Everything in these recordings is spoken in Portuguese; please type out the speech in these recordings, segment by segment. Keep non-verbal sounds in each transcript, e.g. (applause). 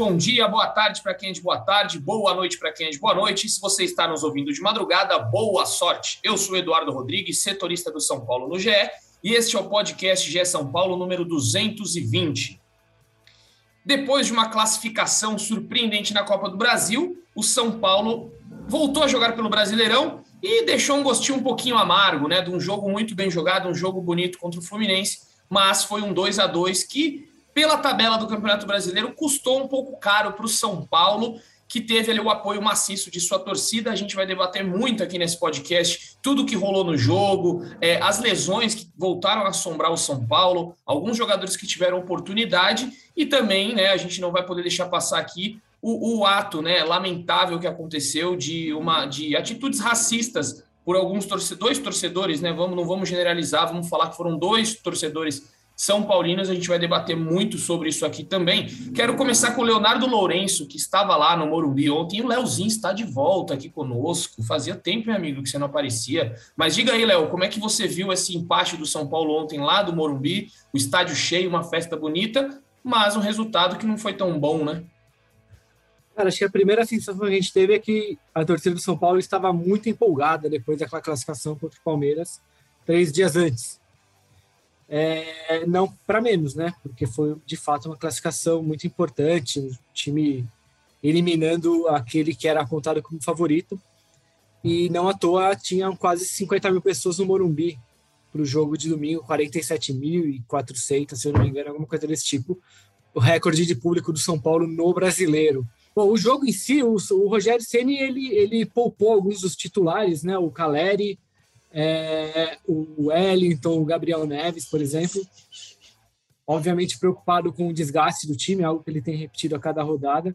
bom dia, boa tarde para quem é de boa tarde, boa noite para quem é de boa noite. E se você está nos ouvindo de madrugada, boa sorte. Eu sou Eduardo Rodrigues, setorista do São Paulo no GE, e este é o podcast GE São Paulo número 220. Depois de uma classificação surpreendente na Copa do Brasil, o São Paulo voltou a jogar pelo Brasileirão e deixou um gostinho um pouquinho amargo, né? De um jogo muito bem jogado, um jogo bonito contra o Fluminense, mas foi um 2 a 2 que pela tabela do Campeonato Brasileiro, custou um pouco caro para o São Paulo, que teve ali o apoio maciço de sua torcida. A gente vai debater muito aqui nesse podcast tudo que rolou no jogo, é, as lesões que voltaram a assombrar o São Paulo, alguns jogadores que tiveram oportunidade e também, né, a gente não vai poder deixar passar aqui o, o ato, né, lamentável que aconteceu de uma de atitudes racistas por alguns torcedores, dois torcedores, né? Vamos, não vamos generalizar, vamos falar que foram dois torcedores são Paulinos, a gente vai debater muito sobre isso aqui também. Quero começar com o Leonardo Lourenço, que estava lá no Morumbi ontem. O Leozinho está de volta aqui conosco. Fazia tempo, meu amigo, que você não aparecia. Mas diga aí, Léo, como é que você viu esse empate do São Paulo ontem lá do Morumbi? O estádio cheio, uma festa bonita, mas um resultado que não foi tão bom, né? Cara, acho que a primeira sensação que a gente teve é que a torcida do São Paulo estava muito empolgada depois daquela classificação contra o Palmeiras três dias antes é, não para menos, né? Porque foi de fato uma classificação muito importante, o time eliminando aquele que era apontado como favorito. E não à toa tinham quase 50 mil pessoas no Morumbi para o jogo de domingo, 47.400, se eu não me engano, alguma coisa desse tipo. O recorde de público do São Paulo no brasileiro. Bom, o jogo em si, o, o Rogério Ceni ele, ele poupou alguns dos titulares, né? O Caleri, é, o Wellington, o Gabriel Neves, por exemplo. Obviamente preocupado com o desgaste do time, algo que ele tem repetido a cada rodada.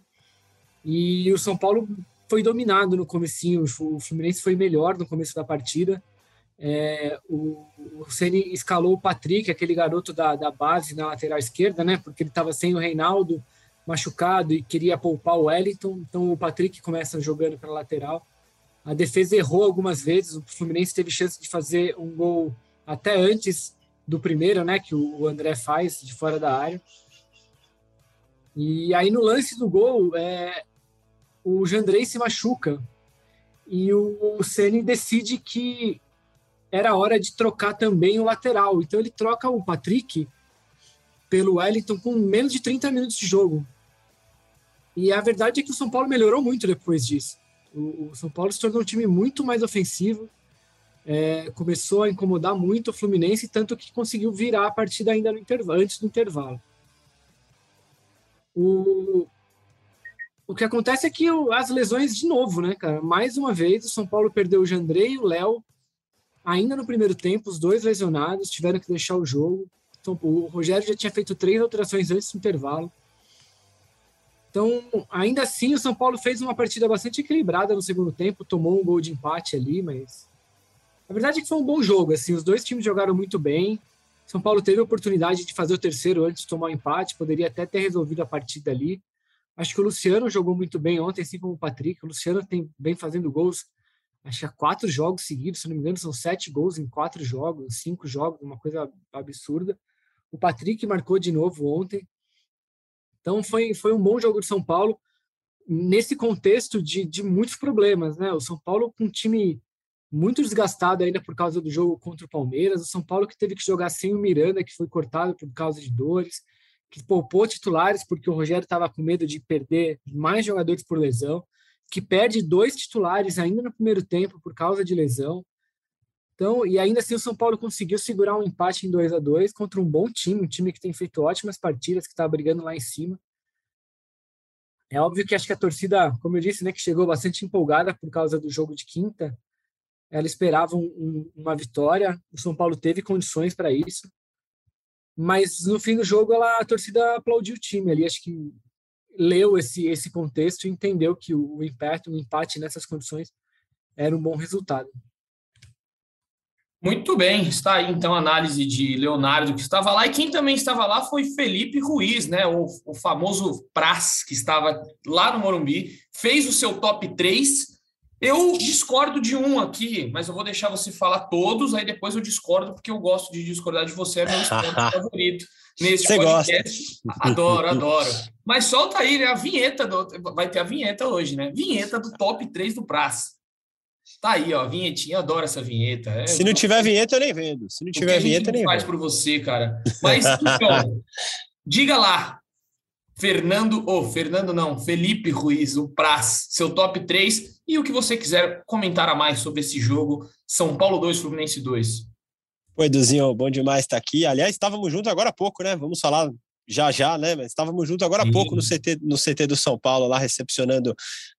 E o São Paulo foi dominado no comecinho, o Fluminense foi melhor no começo da partida. É, o, Ceni escalou o Patrick, aquele garoto da, da base na lateral esquerda, né? Porque ele estava sem o Reinaldo machucado e queria poupar o Wellington. Então o Patrick começa jogando para lateral. A defesa errou algumas vezes, o Fluminense teve chance de fazer um gol até antes do primeiro, né, que o André faz de fora da área. E aí no lance do gol, é, o Jandrei se machuca e o Ceni decide que era hora de trocar também o lateral. Então ele troca o Patrick pelo Wellington com menos de 30 minutos de jogo. E a verdade é que o São Paulo melhorou muito depois disso. O, o São Paulo se tornou um time muito mais ofensivo, é, começou a incomodar muito o Fluminense, tanto que conseguiu virar a partida ainda no intervalo, antes do intervalo. O, o que acontece é que o, as lesões de novo, né, cara? Mais uma vez, o São Paulo perdeu o Jandrei e o Léo ainda no primeiro tempo, os dois lesionados, tiveram que deixar o jogo. Então, o Rogério já tinha feito três alterações antes do intervalo. Então, ainda assim, o São Paulo fez uma partida bastante equilibrada no segundo tempo, tomou um gol de empate ali, mas a verdade é que foi um bom jogo. Assim, os dois times jogaram muito bem. São Paulo teve a oportunidade de fazer o terceiro antes de tomar o um empate, poderia até ter resolvido a partida ali. Acho que o Luciano jogou muito bem ontem, assim como o Patrick. O Luciano tem bem fazendo gols, acho que há quatro jogos seguidos, se não me engano, são sete gols em quatro jogos, cinco jogos, uma coisa absurda. O Patrick marcou de novo ontem. Então foi, foi um bom jogo de São Paulo nesse contexto de, de muitos problemas, né? O São Paulo com um time muito desgastado ainda por causa do jogo contra o Palmeiras, o São Paulo que teve que jogar sem o Miranda, que foi cortado por causa de dores, que poupou titulares porque o Rogério estava com medo de perder mais jogadores por lesão, que perde dois titulares ainda no primeiro tempo por causa de lesão. Então, e ainda assim o São Paulo conseguiu segurar um empate em 2 a 2 contra um bom time, um time que tem feito ótimas partidas, que está brigando lá em cima. É óbvio que acho que a torcida, como eu disse, né, que chegou bastante empolgada por causa do jogo de quinta, ela esperava um, uma vitória, o São Paulo teve condições para isso, mas no fim do jogo ela, a torcida aplaudiu o time ali, acho que leu esse, esse contexto e entendeu que o, o empate, o empate nessas condições era um bom resultado. Muito bem, está aí então a análise de Leonardo que estava lá, e quem também estava lá foi Felipe Ruiz, né? O, o famoso Praz, que estava lá no Morumbi, fez o seu top 3. Eu discordo de um aqui, mas eu vou deixar você falar todos, aí depois eu discordo, porque eu gosto de discordar de você, é meu esporte (laughs) favorito nesse você podcast. Gosta. Adoro, adoro. Mas solta aí, né? A vinheta do. Vai ter a vinheta hoje, né? Vinheta do top 3 do Praça. Tá aí, ó, vinhetinha, adoro essa vinheta. É, Se não tiver vinheta, eu nem vendo. Se não tiver vinheta, eu nem faz por você, cara. Mas, então, (laughs) diga lá, Fernando, ou oh, Fernando não, Felipe Ruiz, o Praz, seu top 3 e o que você quiser comentar a mais sobre esse jogo, São Paulo 2, Fluminense 2. Oi, Eduzinho, bom demais estar aqui. Aliás, estávamos juntos agora há pouco, né? Vamos falar já já, né? Mas estávamos juntos agora há pouco no CT, no CT do São Paulo, lá recepcionando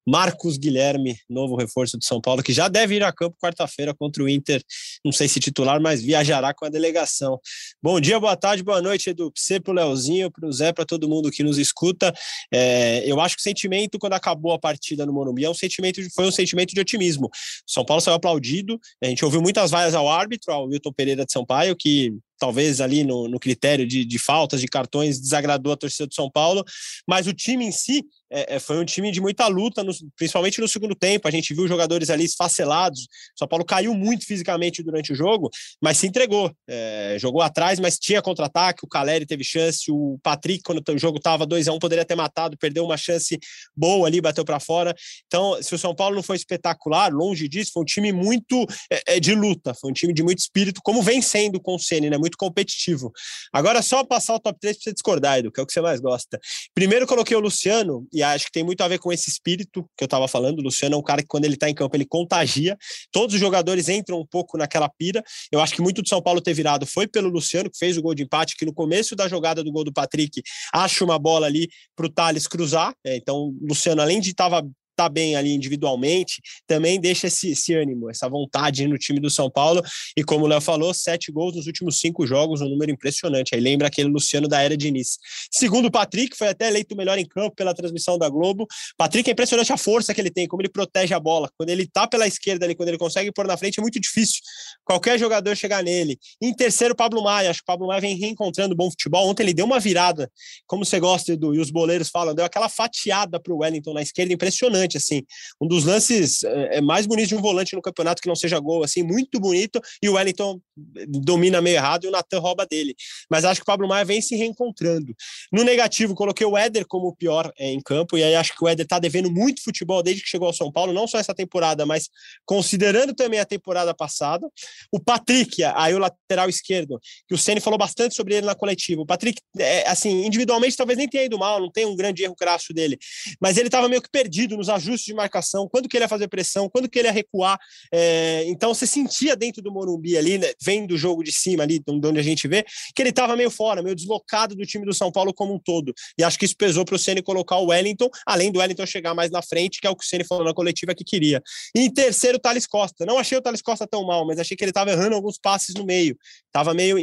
Marcos Guilherme, novo reforço de São Paulo, que já deve ir a campo quarta-feira contra o Inter. Não sei se titular, mas viajará com a delegação. Bom dia, boa tarde, boa noite, Edu. Pra você, pro Leozinho, pro Zé, para todo mundo que nos escuta. É, eu acho que o sentimento, quando acabou a partida no Morumbi, é um sentimento, foi um sentimento de otimismo. São Paulo saiu aplaudido. A gente ouviu muitas vaias ao árbitro, ao Wilton Pereira de Sampaio, que talvez ali no, no critério de, de, faltas, de cartões, desagradou a torcida do São Paulo, mas o time em si é, é, foi um time de muita luta, no, principalmente no segundo tempo. A gente viu jogadores ali esfacelados. O São Paulo caiu muito fisicamente durante o jogo, mas se entregou. É, jogou atrás, mas tinha contra-ataque. O Caleri teve chance. O Patrick, quando o jogo estava 2 a 1 poderia ter matado, perdeu uma chance boa ali, bateu para fora. Então, se o São Paulo não foi espetacular, longe disso, foi um time muito é, é de luta, foi um time de muito espírito, como vem sendo com o Ceni, né? Muito competitivo. Agora, só passar o top 3 para você discordar, Edu, que é o que você mais gosta. Primeiro, coloquei o Luciano e acho que tem muito a ver com esse espírito que eu estava falando. O Luciano é um cara que, quando ele está em campo, ele contagia. Todos os jogadores entram um pouco naquela pira. Eu acho que muito do São Paulo ter virado foi pelo Luciano, que fez o gol de empate, que no começo da jogada do gol do Patrick, acha uma bola ali para o Thales cruzar. É, então, o Luciano, além de estava tá bem ali individualmente, também deixa esse, esse ânimo, essa vontade no time do São Paulo. E como o Léo falou, sete gols nos últimos cinco jogos, um número impressionante. Aí lembra aquele Luciano da era de início. Segundo o Patrick, foi até eleito o melhor em campo pela transmissão da Globo. Patrick é impressionante a força que ele tem, como ele protege a bola. Quando ele tá pela esquerda ali, quando ele consegue pôr na frente, é muito difícil qualquer jogador chegar nele. Em terceiro, Pablo Maia. Acho que o Pablo Maia vem reencontrando bom futebol. Ontem ele deu uma virada, como você gosta, Edu, e os boleiros falam, deu aquela fatiada para o Wellington na esquerda, impressionante, assim. Um dos lances é, é, mais bonitos de um volante no campeonato que não seja gol, assim, muito bonito, e o Wellington domina meio errado e o Natan rouba dele. Mas acho que o Pablo Maia vem se reencontrando. No negativo, coloquei o Éder como o pior é, em campo, e aí acho que o Éder tá devendo muito futebol desde que chegou ao São Paulo, não só essa temporada, mas considerando também a temporada passada. O Patrick, aí o lateral esquerdo, que o Ceni falou bastante sobre ele na coletiva. O Patrick, é, assim, individualmente talvez nem tenha ido mal, não tem um grande erro crasso dele, mas ele estava meio que perdido nos ajustes de marcação, quando que ele ia fazer pressão, quando que ele ia recuar. É, então você sentia dentro do Morumbi ali, né, vem do jogo de cima ali, de onde a gente vê, que ele estava meio fora, meio deslocado do time do São Paulo como um todo. E acho que isso pesou para o Ceni colocar o Wellington, além do Wellington chegar mais na frente, que é o que o Ceni falou na coletiva que queria. E em terceiro, o Thales Costa. Não achei o Thales Costa tão mal, mas achei que ele estava errando alguns passes no meio. Estava meio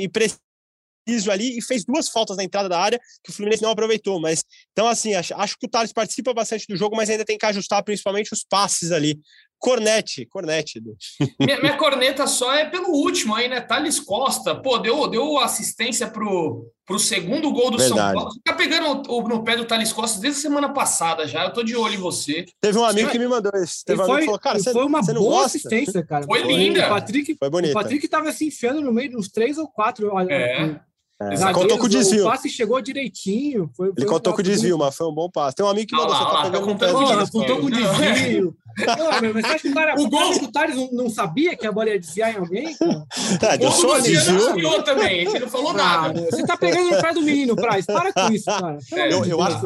impreciso ali e fez duas faltas na entrada da área que o Fluminense não aproveitou. Mas então, assim, acho, acho que o Thales participa bastante do jogo, mas ainda tem que ajustar principalmente os passes ali. Cornete, cornete. (laughs) Minha, minha, corneta só é pelo último aí, né? Thales Costa, pô, deu, deu assistência pro, pro segundo gol do Verdade. São Paulo. Você tá pegando o, no pé do Thales Costa desde a semana passada já. Eu tô de olho em você. Teve um amigo que me mandou isso. Teve um amigo que falou, cara, você, foi uma você boa gosta? assistência, cara. Foi, foi linda. O Patrick, foi bonito. O Patrick tava se enfiando no meio dos três ou quatro. É. É. Ele contou com o desvio. O passe chegou direitinho. Foi, foi ele contou com o desvio, mas foi um bom passe. Tem um amigo que mandou, você tá pegando um pé. Contou com o desvio. Não, mas você acha que o cara, o gol do Thales não, não, sabia que a bola ia desviar em alguém? Cara? É, deu só desvio. também, ele não falou ah, nada. Você tá pegando no pé do menino, Praz. Para com isso, cara. É, eu, eu, acho,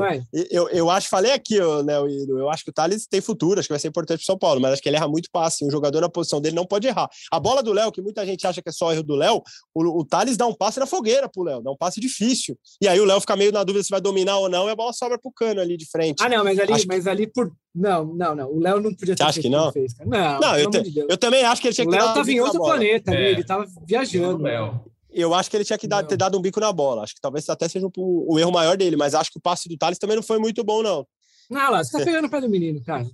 eu, eu acho, falei aqui, Léo, eu acho que o Thales tem futuro, acho que vai ser importante pro São Paulo, mas acho que ele erra muito passe. Um jogador na posição dele não pode errar. A bola do Léo, que muita gente acha que é só erro do Léo, o, o Thales dá um passe na fogueira pro Léo, dá um passe difícil. E aí o Léo fica meio na dúvida se vai dominar ou não, e a bola sobra pro cano ali de frente. Ah, não, mas ali, acho mas que... ali por. Não, não, não. O Léo não podia ter Acho que não? Fez, não, não eu, te, de eu, também acho que ele tinha que o Léo tava em outro planeta, é. ele tava viajando. Eu acho que ele tinha que dar, ter dado um bico na bola. Acho que talvez até seja o, o erro maior dele, mas acho que o passe do Thales também não foi muito bom, não. Não, lá, você tá pegando o pé do menino, cara.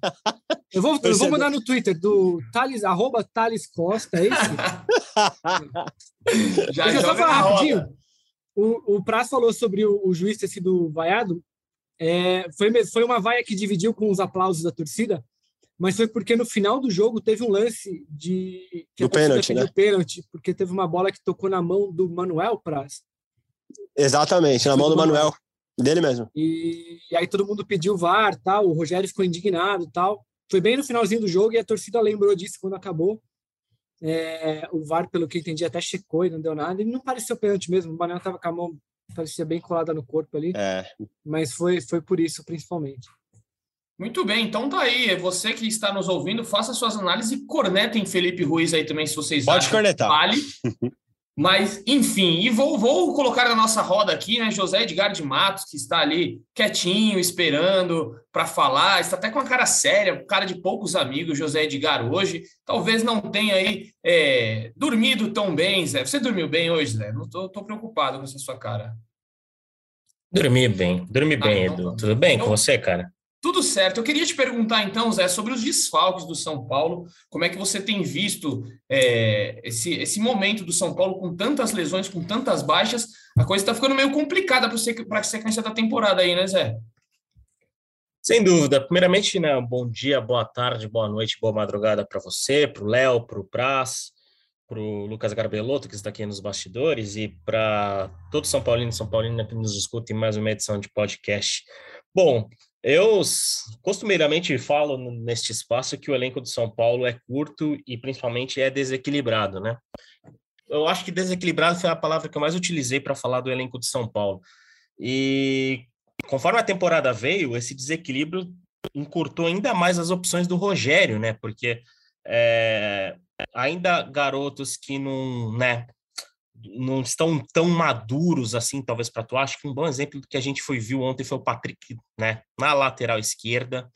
Eu vou, eu vou mandar no Twitter do Thales, arroba Thales Costa, é isso? Já (laughs) Deixa eu só falar rapidinho. O, o Praz falou sobre o, o juiz ter sido vaiado. É, foi, foi uma vaia que dividiu com os aplausos da torcida. mas foi porque no final do jogo teve um lance de que do pênalti, né? pênalti, porque teve uma bola que tocou na mão do Manuel Praz. Exatamente, na mão do Manuel, dele mesmo. E, e, aí todo mundo pediu VAR, tal, o Rogério ficou indignado, tal. Foi bem no finalzinho do jogo e a torcida lembrou disso quando acabou. É, o VAR, pelo que eu entendi, até checou e não deu nada. E não pareceu pênalti mesmo. O Manuel estava com a mão, parecia bem colada no corpo ali. É. Mas foi, foi por isso, principalmente. Muito bem, então tá aí. Você que está nos ouvindo, faça suas análises e cornetem Felipe Ruiz aí também, se vocês Pode acham cornetar. vale. (laughs) Mas, enfim, e vou, vou colocar na nossa roda aqui, né, José Edgar de Matos, que está ali quietinho, esperando para falar, está até com a cara séria, cara de poucos amigos, José Edgar, hoje. Talvez não tenha aí é, dormido tão bem, Zé. Você dormiu bem hoje, Zé? Não tô, tô preocupado com essa sua cara. Dormi bem, dormi ah, bem, então, Edu. Tá. Tudo bem então, com você, cara? Tudo certo. Eu queria te perguntar, então, Zé, sobre os desfalques do São Paulo. Como é que você tem visto é, esse, esse momento do São Paulo com tantas lesões, com tantas baixas? A coisa está ficando meio complicada para a sequência da temporada aí, né, Zé? Sem dúvida. Primeiramente, né, bom dia, boa tarde, boa noite, boa madrugada para você, para o Léo, para o Praz, para o Lucas Garbelotto, que está aqui nos bastidores, e para todo São Paulino e São Paulina que nos escuta em mais uma edição de podcast. Bom, eu costumeiramente falo neste espaço que o elenco do São Paulo é curto e principalmente é desequilibrado, né? Eu acho que desequilibrado foi a palavra que eu mais utilizei para falar do elenco de São Paulo. E conforme a temporada veio, esse desequilíbrio encurtou ainda mais as opções do Rogério, né? Porque é, ainda garotos que não, né, não estão tão maduros assim, talvez para tu. Acho que um bom exemplo do que a gente foi viu ontem foi o Patrick, né, na lateral esquerda,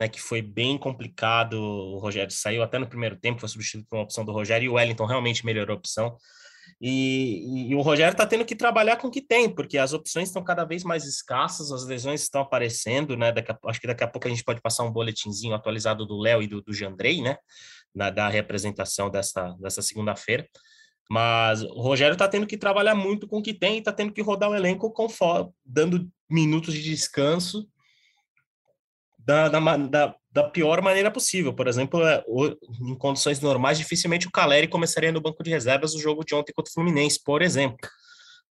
né, que foi bem complicado. O Rogério saiu até no primeiro tempo, foi substituído por uma opção do Rogério e o Wellington realmente melhorou a opção. E, e o Rogério está tendo que trabalhar com o que tem, porque as opções estão cada vez mais escassas, as lesões estão aparecendo, né? Daqui a, acho que daqui a pouco a gente pode passar um boletinzinho atualizado do Léo e do, do Jandrei, né? Na, da representação dessa, dessa segunda-feira. Mas o Rogério está tendo que trabalhar muito com o que tem e está tendo que rodar o elenco conforme, dando minutos de descanso da, da, da, da, pior maneira possível. Por exemplo, é, em condições normais, dificilmente o Caleri começaria no banco de reservas o jogo de ontem contra o Fluminense, por exemplo.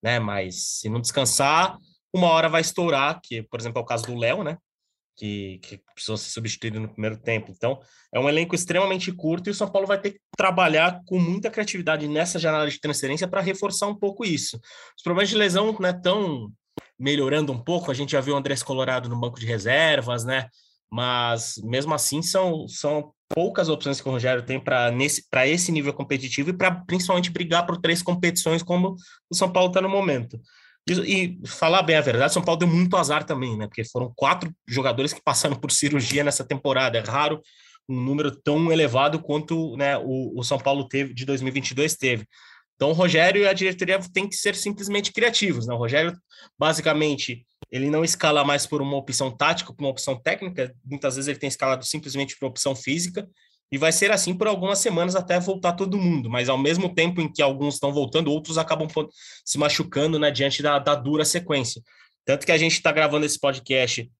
Né? Mas se não descansar, uma hora vai estourar, que, por exemplo, é o caso do Léo, né? Que, que precisou ser substituído no primeiro tempo. Então, é um elenco extremamente curto e o São Paulo vai ter que trabalhar com muita criatividade nessa janela de transferência para reforçar um pouco isso. Os problemas de lesão né, estão melhorando um pouco, a gente já viu o Andrés Colorado no banco de reservas, né? Mas mesmo assim são, são poucas opções que o Rogério tem para esse nível competitivo e para principalmente brigar por três competições como o São Paulo está no momento. E, e, falar bem a verdade, São Paulo deu muito azar também, né? Porque foram quatro jogadores que passaram por cirurgia nessa temporada. É raro um número tão elevado quanto né, o, o São Paulo teve de 2022 teve. Então, o Rogério e a diretoria têm que ser simplesmente criativos. Né? O Rogério, basicamente, ele não escala mais por uma opção tática, por uma opção técnica. Muitas vezes ele tem escalado simplesmente por opção física. E vai ser assim por algumas semanas até voltar todo mundo. Mas ao mesmo tempo em que alguns estão voltando, outros acabam se machucando né, diante da, da dura sequência. Tanto que a gente está gravando esse podcast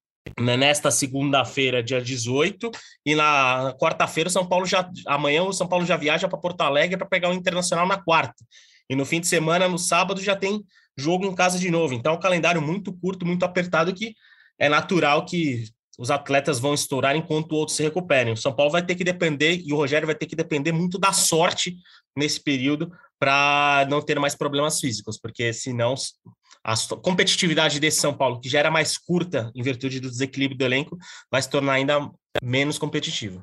né, nesta segunda-feira, dia 18, e na quarta-feira, São Paulo já. Amanhã o São Paulo já viaja para Porto Alegre para pegar o Internacional na quarta. E no fim de semana, no sábado, já tem jogo em casa de novo. Então, é um calendário muito curto, muito apertado, que é natural que os atletas vão estourar enquanto outros se recuperem. O São Paulo vai ter que depender e o Rogério vai ter que depender muito da sorte nesse período para não ter mais problemas físicos, porque senão a competitividade desse São Paulo, que já era mais curta em virtude do desequilíbrio do elenco, vai se tornar ainda menos competitivo.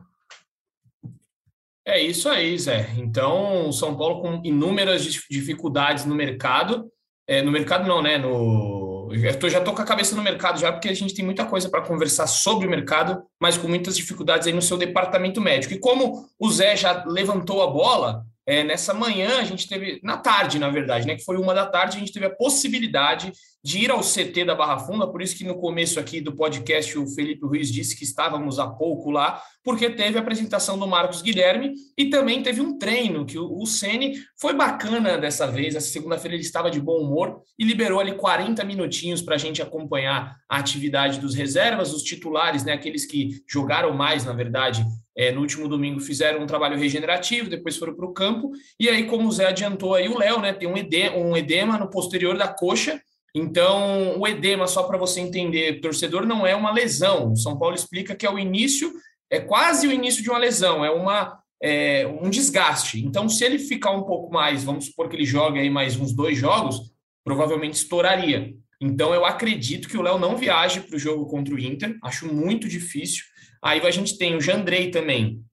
É isso aí, Zé. Então, o São Paulo com inúmeras dificuldades no mercado, é, no mercado não, né? No eu já estou com a cabeça no mercado já, porque a gente tem muita coisa para conversar sobre o mercado, mas com muitas dificuldades aí no seu departamento médico. E como o Zé já levantou a bola, é, nessa manhã a gente teve, na tarde, na verdade, né, que foi uma da tarde, a gente teve a possibilidade de ir ao CT da Barra Funda, por isso que no começo aqui do podcast o Felipe Ruiz disse que estávamos há pouco lá, porque teve a apresentação do Marcos Guilherme e também teve um treino que o, Ceni foi bacana dessa vez. Essa segunda-feira ele estava de bom humor e liberou ali 40 minutinhos para a gente acompanhar a atividade dos reservas, os titulares, né, aqueles que jogaram mais, na verdade, é, no último domingo fizeram um trabalho regenerativo, depois foram para o campo, e aí, como o Zé adiantou aí, o Léo, né, tem um edema, um edema no posterior da coxa, então, o edema, só para você entender, torcedor, não é uma lesão. O São Paulo explica que é o início, é quase o início de uma lesão, é uma é, um desgaste. Então, se ele ficar um pouco mais, vamos supor que ele jogue aí mais uns dois jogos, provavelmente estouraria. Então, eu acredito que o Léo não viaje para o jogo contra o Inter, acho muito difícil. Aí a gente tem o Jandrei também,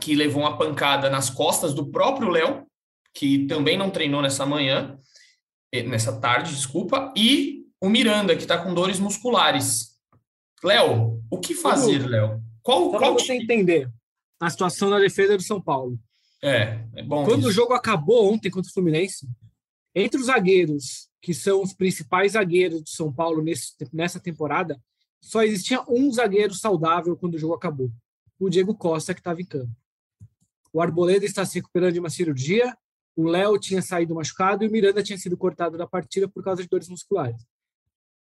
que levou uma pancada nas costas do próprio Léo, que também não treinou nessa manhã. Eh, nessa tarde, desculpa, e o Miranda, que está com dores musculares. Léo, o que fazer, Léo? Qual, Só qual você entender a situação na defesa do São Paulo. É, é bom. Quando isso. o jogo acabou ontem contra o Fluminense, entre os zagueiros, que são os principais zagueiros do São Paulo nesse, nessa temporada, só existia um zagueiro saudável quando o jogo acabou. O Diego Costa, que estava em campo. O Arboleda está se recuperando de uma cirurgia o Léo tinha saído machucado e o Miranda tinha sido cortado da partida por causa de dores musculares.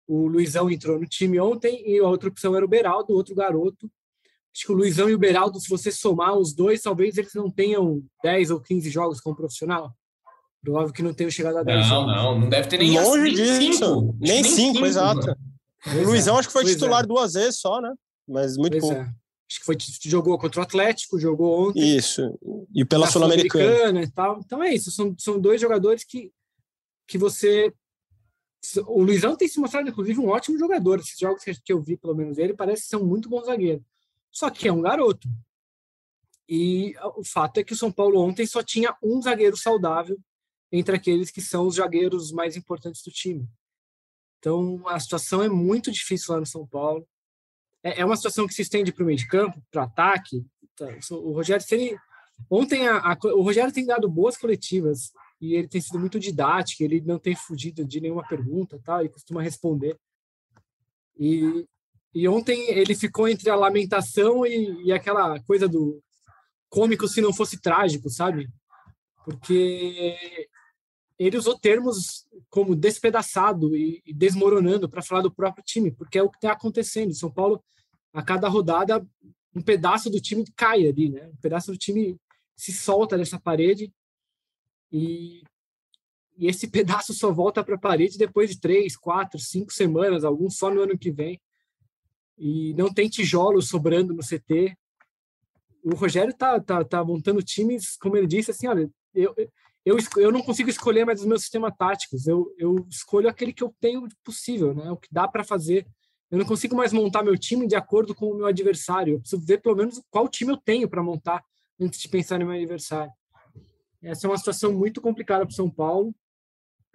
O Luizão entrou no time ontem e a outra opção era o Beraldo, outro garoto. Acho que o Luizão e o Beraldo, se você somar os dois, talvez eles não tenham 10 ou 15 jogos como profissional. Provável que não tenham chegado a 10 não, jogos. Não, não deve ter nem Longe nem disso. Cinco. Nem 5, exato. O Luizão acho que foi titular é. duas vezes só, né? Mas muito pois pouco. É acho que foi jogou contra o Atlético, jogou ontem. Isso. E pela Sul-Americana e tal. Então é isso, são, são dois jogadores que que você o Luizão tem se mostrado inclusive um ótimo jogador. Esses jogos que eu vi, pelo menos ele, parece ser um muito bom zagueiro. Só que é um garoto. E o fato é que o São Paulo ontem só tinha um zagueiro saudável entre aqueles que são os zagueiros mais importantes do time. Então a situação é muito difícil lá no São Paulo é, é uma situação que se estende para o meio de campo, para o ataque. Então, o Rogério ontem a, a, o Rogério tem dado boas coletivas e ele tem sido muito didático, ele não tem fugido de nenhuma pergunta, tal, ele costuma responder. E, e ontem ele ficou entre a lamentação e, e aquela coisa do cômico se não fosse trágico, sabe? Porque ele usou termos como despedaçado e, desmoronando para falar do próprio time, porque é o que está acontecendo. São Paulo, a cada rodada, um pedaço do time cai ali, né? Um pedaço do time se solta dessa parede e, e esse (laughs) pedaço só volta para a parede depois de três, quatro, cinco semanas, alguns só no ano que vem. E não tem tijolos sobrando no CT. O Rogério tá, tá, tá montando times, como ele disse, assim, olha, eu, eu, eu não consigo escolher mais os meus sistemas táticos. Eu, eu escolho aquele que eu tenho possível, né? O que dá para fazer. Eu não consigo mais montar meu time de acordo com o meu adversário. Eu preciso ver pelo menos qual time eu tenho para montar antes de pensar no meu adversário. Essa é uma situação muito complicada para o São Paulo.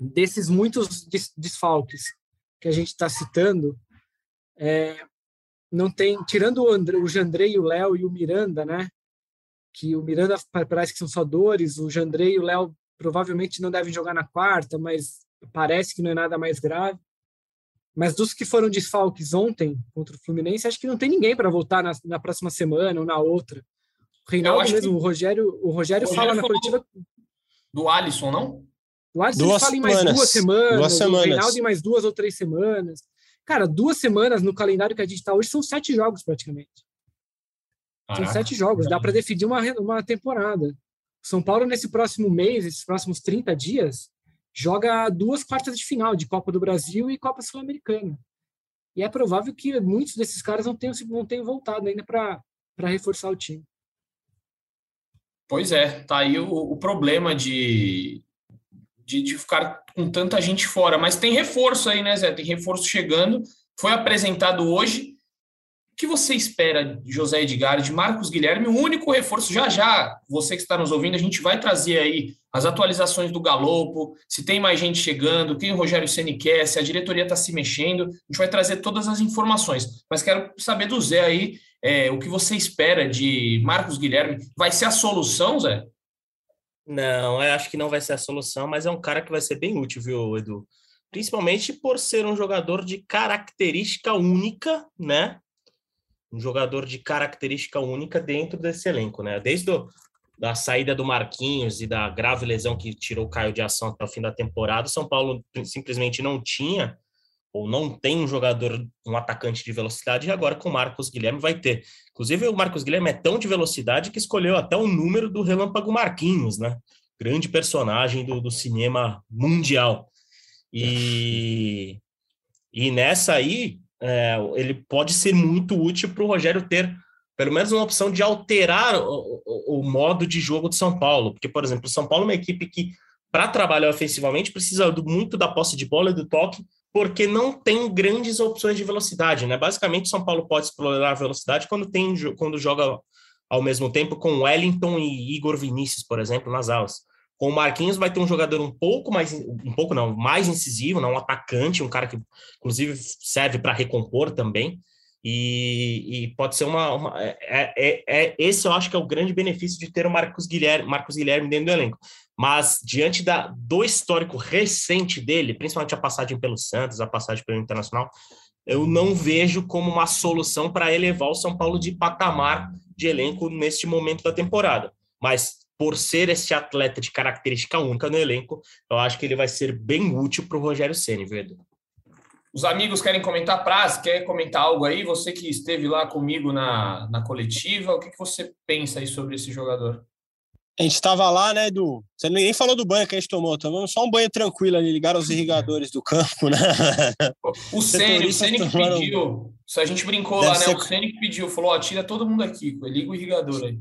Desses muitos desfalques que a gente está citando, é, não tem, tirando o, André, o Jandrei, o Léo e o Miranda, né? Que o Miranda parece que são só dores, o Jandrei e o Léo provavelmente não devem jogar na quarta, mas parece que não é nada mais grave. Mas dos que foram desfalques ontem contra o Fluminense, acho que não tem ninguém para voltar na, na, próxima semana ou na outra. O Reinaldo mesmo, o Rogério, o Rogério, o Rogério fala na coletiva. Do Alisson, não? O Alisson duas fala em mais semanas. duas semanas, duas semanas. o Reinaldo em mais duas ou três semanas. Cara, duas semanas no calendário que a gente está hoje são sete jogos praticamente. Caraca. São sete jogos, dá para definir uma, uma temporada. São Paulo, nesse próximo mês, esses próximos 30 dias, joga duas quartas de final de Copa do Brasil e Copa Sul-Americana. E é provável que muitos desses caras não tenham, não tenham voltado ainda para reforçar o time. Pois é, tá aí o, o problema de, de, de, ficar com tanta gente fora. Mas tem reforço aí, né, Zé? Tem reforço chegando. Foi apresentado hoje que você espera de José Edgar, de Marcos Guilherme? O único reforço, já já, você que está nos ouvindo, a gente vai trazer aí as atualizações do Galopo, se tem mais gente chegando, quem o Rogério Ceni quer, se a diretoria está se mexendo, a gente vai trazer todas as informações. Mas quero saber do Zé aí, é, o que você espera de Marcos Guilherme? Vai ser a solução, Zé? Não, eu acho que não vai ser a solução, mas é um cara que vai ser bem útil, viu, Edu? principalmente por ser um jogador de característica única, né? Um jogador de característica única dentro desse elenco, né? Desde o, da saída do Marquinhos e da grave lesão que tirou o Caio de ação até o fim da temporada, o São Paulo simplesmente não tinha ou não tem um jogador, um atacante de velocidade, e agora com o Marcos Guilherme vai ter. Inclusive, o Marcos Guilherme é tão de velocidade que escolheu até o número do Relâmpago Marquinhos, né? Grande personagem do, do cinema mundial. E, e nessa aí, é, ele pode ser muito útil para o Rogério ter pelo menos uma opção de alterar o, o, o, modo de jogo de São Paulo. Porque, por exemplo, o São Paulo é uma equipe que, para trabalhar ofensivamente, precisa muito da posse de bola e do toque, porque não tem grandes opções de velocidade. Né? Basicamente, o São Paulo pode explorar a velocidade quando, tem, quando joga ao mesmo tempo com Wellington e Igor Vinícius, por exemplo, nas alas. Com o Marquinhos vai ter um jogador um pouco mais, um pouco não, mais incisivo, não um atacante, um cara que inclusive serve para recompor também. E, e, pode ser uma, uma é, é, é, é, esse eu acho que é o grande benefício de ter o Marcos Guilherme, Marcos Guilherme dentro do elenco. Mas diante da, do histórico recente dele, principalmente a passagem pelo Santos, a passagem pelo Internacional, eu não vejo como uma solução para elevar o São Paulo de patamar de elenco neste momento da temporada. Mas por ser esse atleta de característica única no elenco, eu acho que ele vai ser bem útil para o Rogério Ceni, Vedo. Os amigos querem comentar, Praz, quer comentar algo aí? Você que esteve lá comigo na, na coletiva, o que, que você pensa aí sobre esse jogador? A gente estava lá, né, Edu? Você nem falou do banho que a gente tomou, tomamos só um banho tranquilo ali, ligaram os irrigadores do campo, né? O (laughs) Ceni, o Ceni que pediu, se a gente brincou Deve lá, né? Ser... O Ceni que pediu, falou, ó, tira todo mundo aqui, liga o irrigador aí.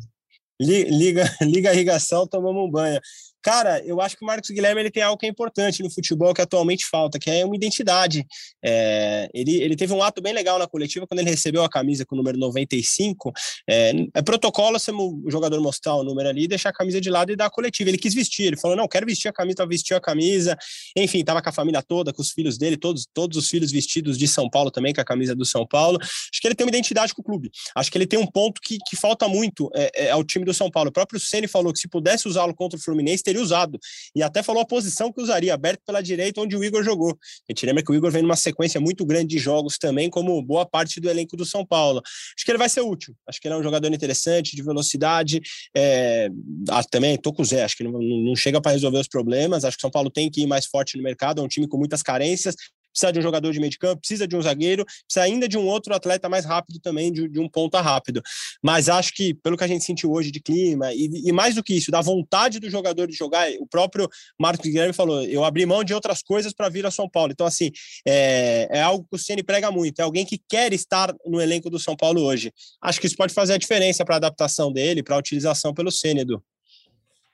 Liga, (laughs) liga a irrigação, tomamos um banho. Cara, eu acho que o Marcos Guilherme ele tem algo que é importante no futebol que atualmente falta, que é uma identidade. É, ele, ele teve um ato bem legal na coletiva quando ele recebeu a camisa com o número 95. É, é protocolo se o jogador mostrar o número ali, deixar a camisa de lado e dar a coletiva. Ele quis vestir, ele falou: não, quero vestir a camisa, vestiu a camisa. Enfim, tava com a família toda, com os filhos dele, todos, todos os filhos vestidos de São Paulo também, com a camisa do São Paulo. Acho que ele tem uma identidade com o clube. Acho que ele tem um ponto que, que falta muito é, é ao time do São Paulo. O próprio Ceni falou que se pudesse usá-lo contra o Fluminense, teria usado. E até falou a posição que usaria, aberto pela direita, onde o Igor jogou. A gente lembra que o Igor vem numa sequência muito grande de jogos também, como boa parte do elenco do São Paulo. Acho que ele vai ser útil. Acho que ele é um jogador interessante, de velocidade. É... Ah, também tô com o Zé, acho que não, não chega para resolver os problemas. Acho que o São Paulo tem que ir mais forte no mercado, é um time com muitas carências precisa de um jogador de meio de campo, precisa de um zagueiro, precisa ainda de um outro atleta mais rápido também, de, de um ponta rápido. Mas acho que, pelo que a gente sentiu hoje de clima, e, e, mais do que isso, da vontade do jogador de jogar, o próprio Marcos Guilherme falou: eu abri mão de outras coisas para vir a São Paulo. Então, assim, é, é algo que o Ceni prega muito, é alguém que quer estar no elenco do São Paulo hoje. Acho que isso pode fazer a diferença para a adaptação dele, para a utilização pelo Ceni, Edu.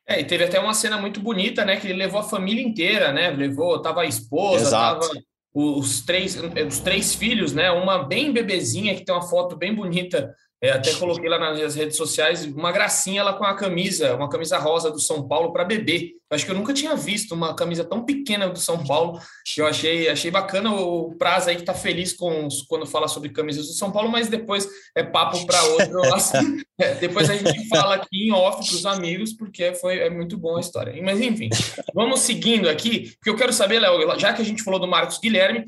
É, e teve até uma cena muito bonita, né? Que ele levou a família inteira, né? Levou, tava a esposa, Exato. tava os três, os três filhos, né? Uma bem bebezinha, que tem uma foto bem bonita é, até coloquei lá nas redes sociais uma gracinha ela com a camisa, uma camisa rosa do São Paulo para bebê. Acho que eu nunca tinha visto uma camisa tão pequena do São Paulo. Eu achei, achei bacana o Prazo aí que tá feliz com quando fala sobre camisas do São Paulo, mas depois é papo para outro. (laughs) Assim, é, depois a gente fala aqui em off para os amigos, porque foi é muito bom a história. Mas enfim, vamos seguindo aqui, porque eu quero saber, Léo, já que a gente falou do Marcos Guilherme,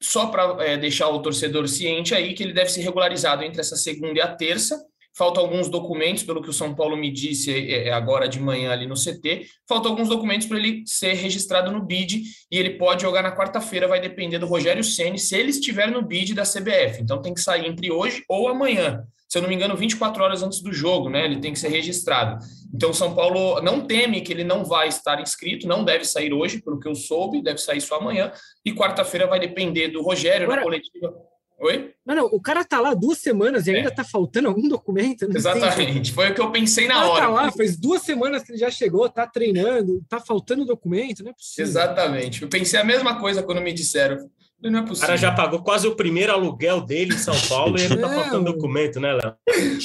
só para é, deixar o torcedor ciente aí que ele deve ser regularizado entre essa segunda e a terça. Faltam alguns documentos, pelo que o São Paulo me disse é, é agora de manhã ali no CT. Faltam alguns documentos para ele ser registrado no BID e ele pode jogar na quarta-feira. Vai depender do Rogério Ceni se ele estiver no BID da CBF. Então tem que sair entre hoje ou amanhã se eu não me engano, 24 horas antes do jogo, né? Ele tem que ser registrado. Então, o São Paulo não teme que ele não vai estar inscrito, não deve sair hoje, pelo que eu soube, deve sair só amanhã. E quarta-feira vai depender do Rogério Agora, na coletiva. Oi? Não, não, o cara tá lá duas semanas e ainda é. tá faltando algum documento. Exatamente, foi o que eu pensei na o hora. Tá lá, faz duas semanas que ele já chegou, tá treinando, tá faltando documento, não é possível. Exatamente, eu pensei a mesma coisa quando me disseram. Não é possível. O cara já pagou quase o primeiro aluguel dele em São (laughs) Paulo e ainda tá faltando documento, né, Léo?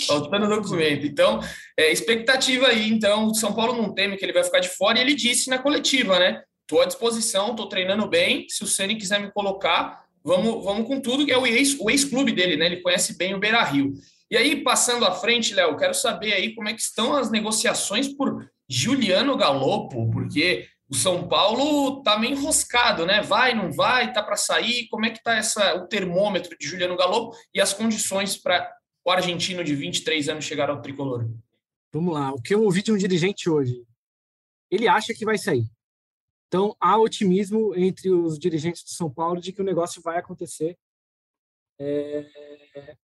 faltando documento. Então, é, expectativa aí. Então, São Paulo não teme que ele vai ficar de fora e ele disse na coletiva, né? Estou à disposição, estou treinando bem. Se o Ceni quiser me colocar, vamos, vamos com tudo, que é o ex-clube ex dele, né? Ele conhece bem o Beira Rio. E aí, passando à frente, Léo, quero saber aí como é que estão as negociações por Juliano Galopo, porque o São Paulo tá meio enroscado, né? Vai, não vai, tá para sair. Como é que tá essa, o termômetro de Juliano Galo e as condições para o argentino de 23 anos chegar ao tricolor? Vamos lá. O que eu ouvi de um dirigente hoje? Ele acha que vai sair. Então, há otimismo entre os dirigentes do São Paulo de que o negócio vai acontecer. É...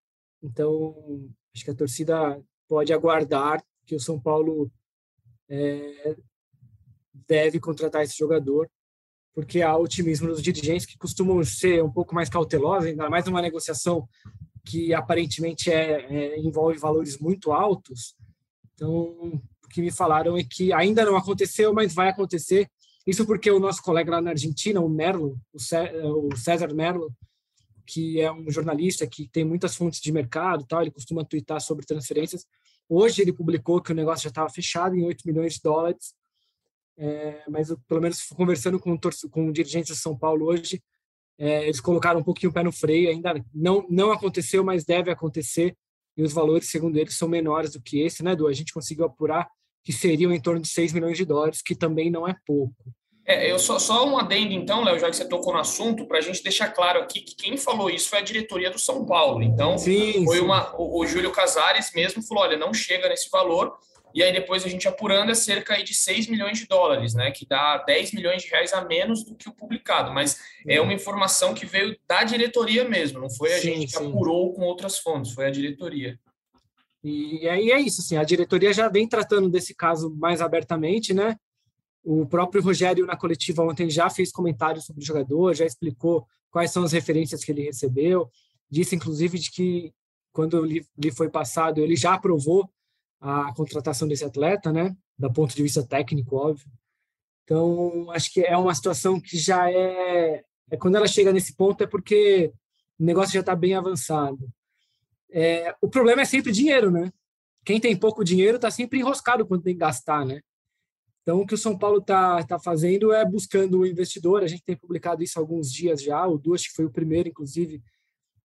Então, acho que a torcida pode aguardar que o São Paulo é, deve contratar esse jogador, porque há otimismo nos dirigentes que costumam ser um pouco mais cautelosos, ainda mais numa negociação que aparentemente é, é, envolve valores muito altos. Então, o que me falaram é que ainda não aconteceu, mas vai acontecer. Isso porque o nosso colega lá na Argentina, o Merlo, o César Merlo, que é um jornalista que tem muitas fontes de mercado, tal, ele costuma twittar sobre transferências. Hoje ele publicou que o negócio já estava fechado em 8 milhões de dólares é, mas eu, pelo menos conversando com, com dirigentes de São Paulo hoje, é, eles colocaram um pouquinho o pé no freio, ainda não, não aconteceu, mas deve acontecer, e os valores, segundo eles, são menores do que esse, né, Du? A gente conseguiu apurar que seriam em torno de 6 milhões de dólares, que também não é pouco. É, eu só, só um adendo, então, Léo, já que você tocou no assunto, para a gente deixar claro aqui que quem falou isso foi a diretoria do São Paulo. Então, sim, foi sim. uma. O, o Júlio Casares mesmo falou: olha, não chega nesse valor, e aí depois a gente apurando é cerca de 6 milhões de dólares, né? Que dá 10 milhões de reais a menos do que o publicado. Mas é uhum. uma informação que veio da diretoria mesmo, não foi a sim, gente que sim. apurou com outras fontes, foi a diretoria. E aí é isso, assim, a diretoria já vem tratando desse caso mais abertamente, né? O próprio Rogério, na coletiva ontem, já fez comentários sobre o jogador, já explicou quais são as referências que ele recebeu, disse, inclusive, de que quando lhe foi passado, ele já aprovou a contratação desse atleta, né? Do ponto de vista técnico, óbvio. Então, acho que é uma situação que já é, é quando ela chega nesse ponto é porque o negócio já está bem avançado. É, o problema é sempre dinheiro, né? Quem tem pouco dinheiro está sempre enroscado quando tem que gastar, né? Então, o que o São Paulo está tá fazendo é buscando o um investidor. A gente tem publicado isso há alguns dias já. O Duas foi o primeiro, inclusive,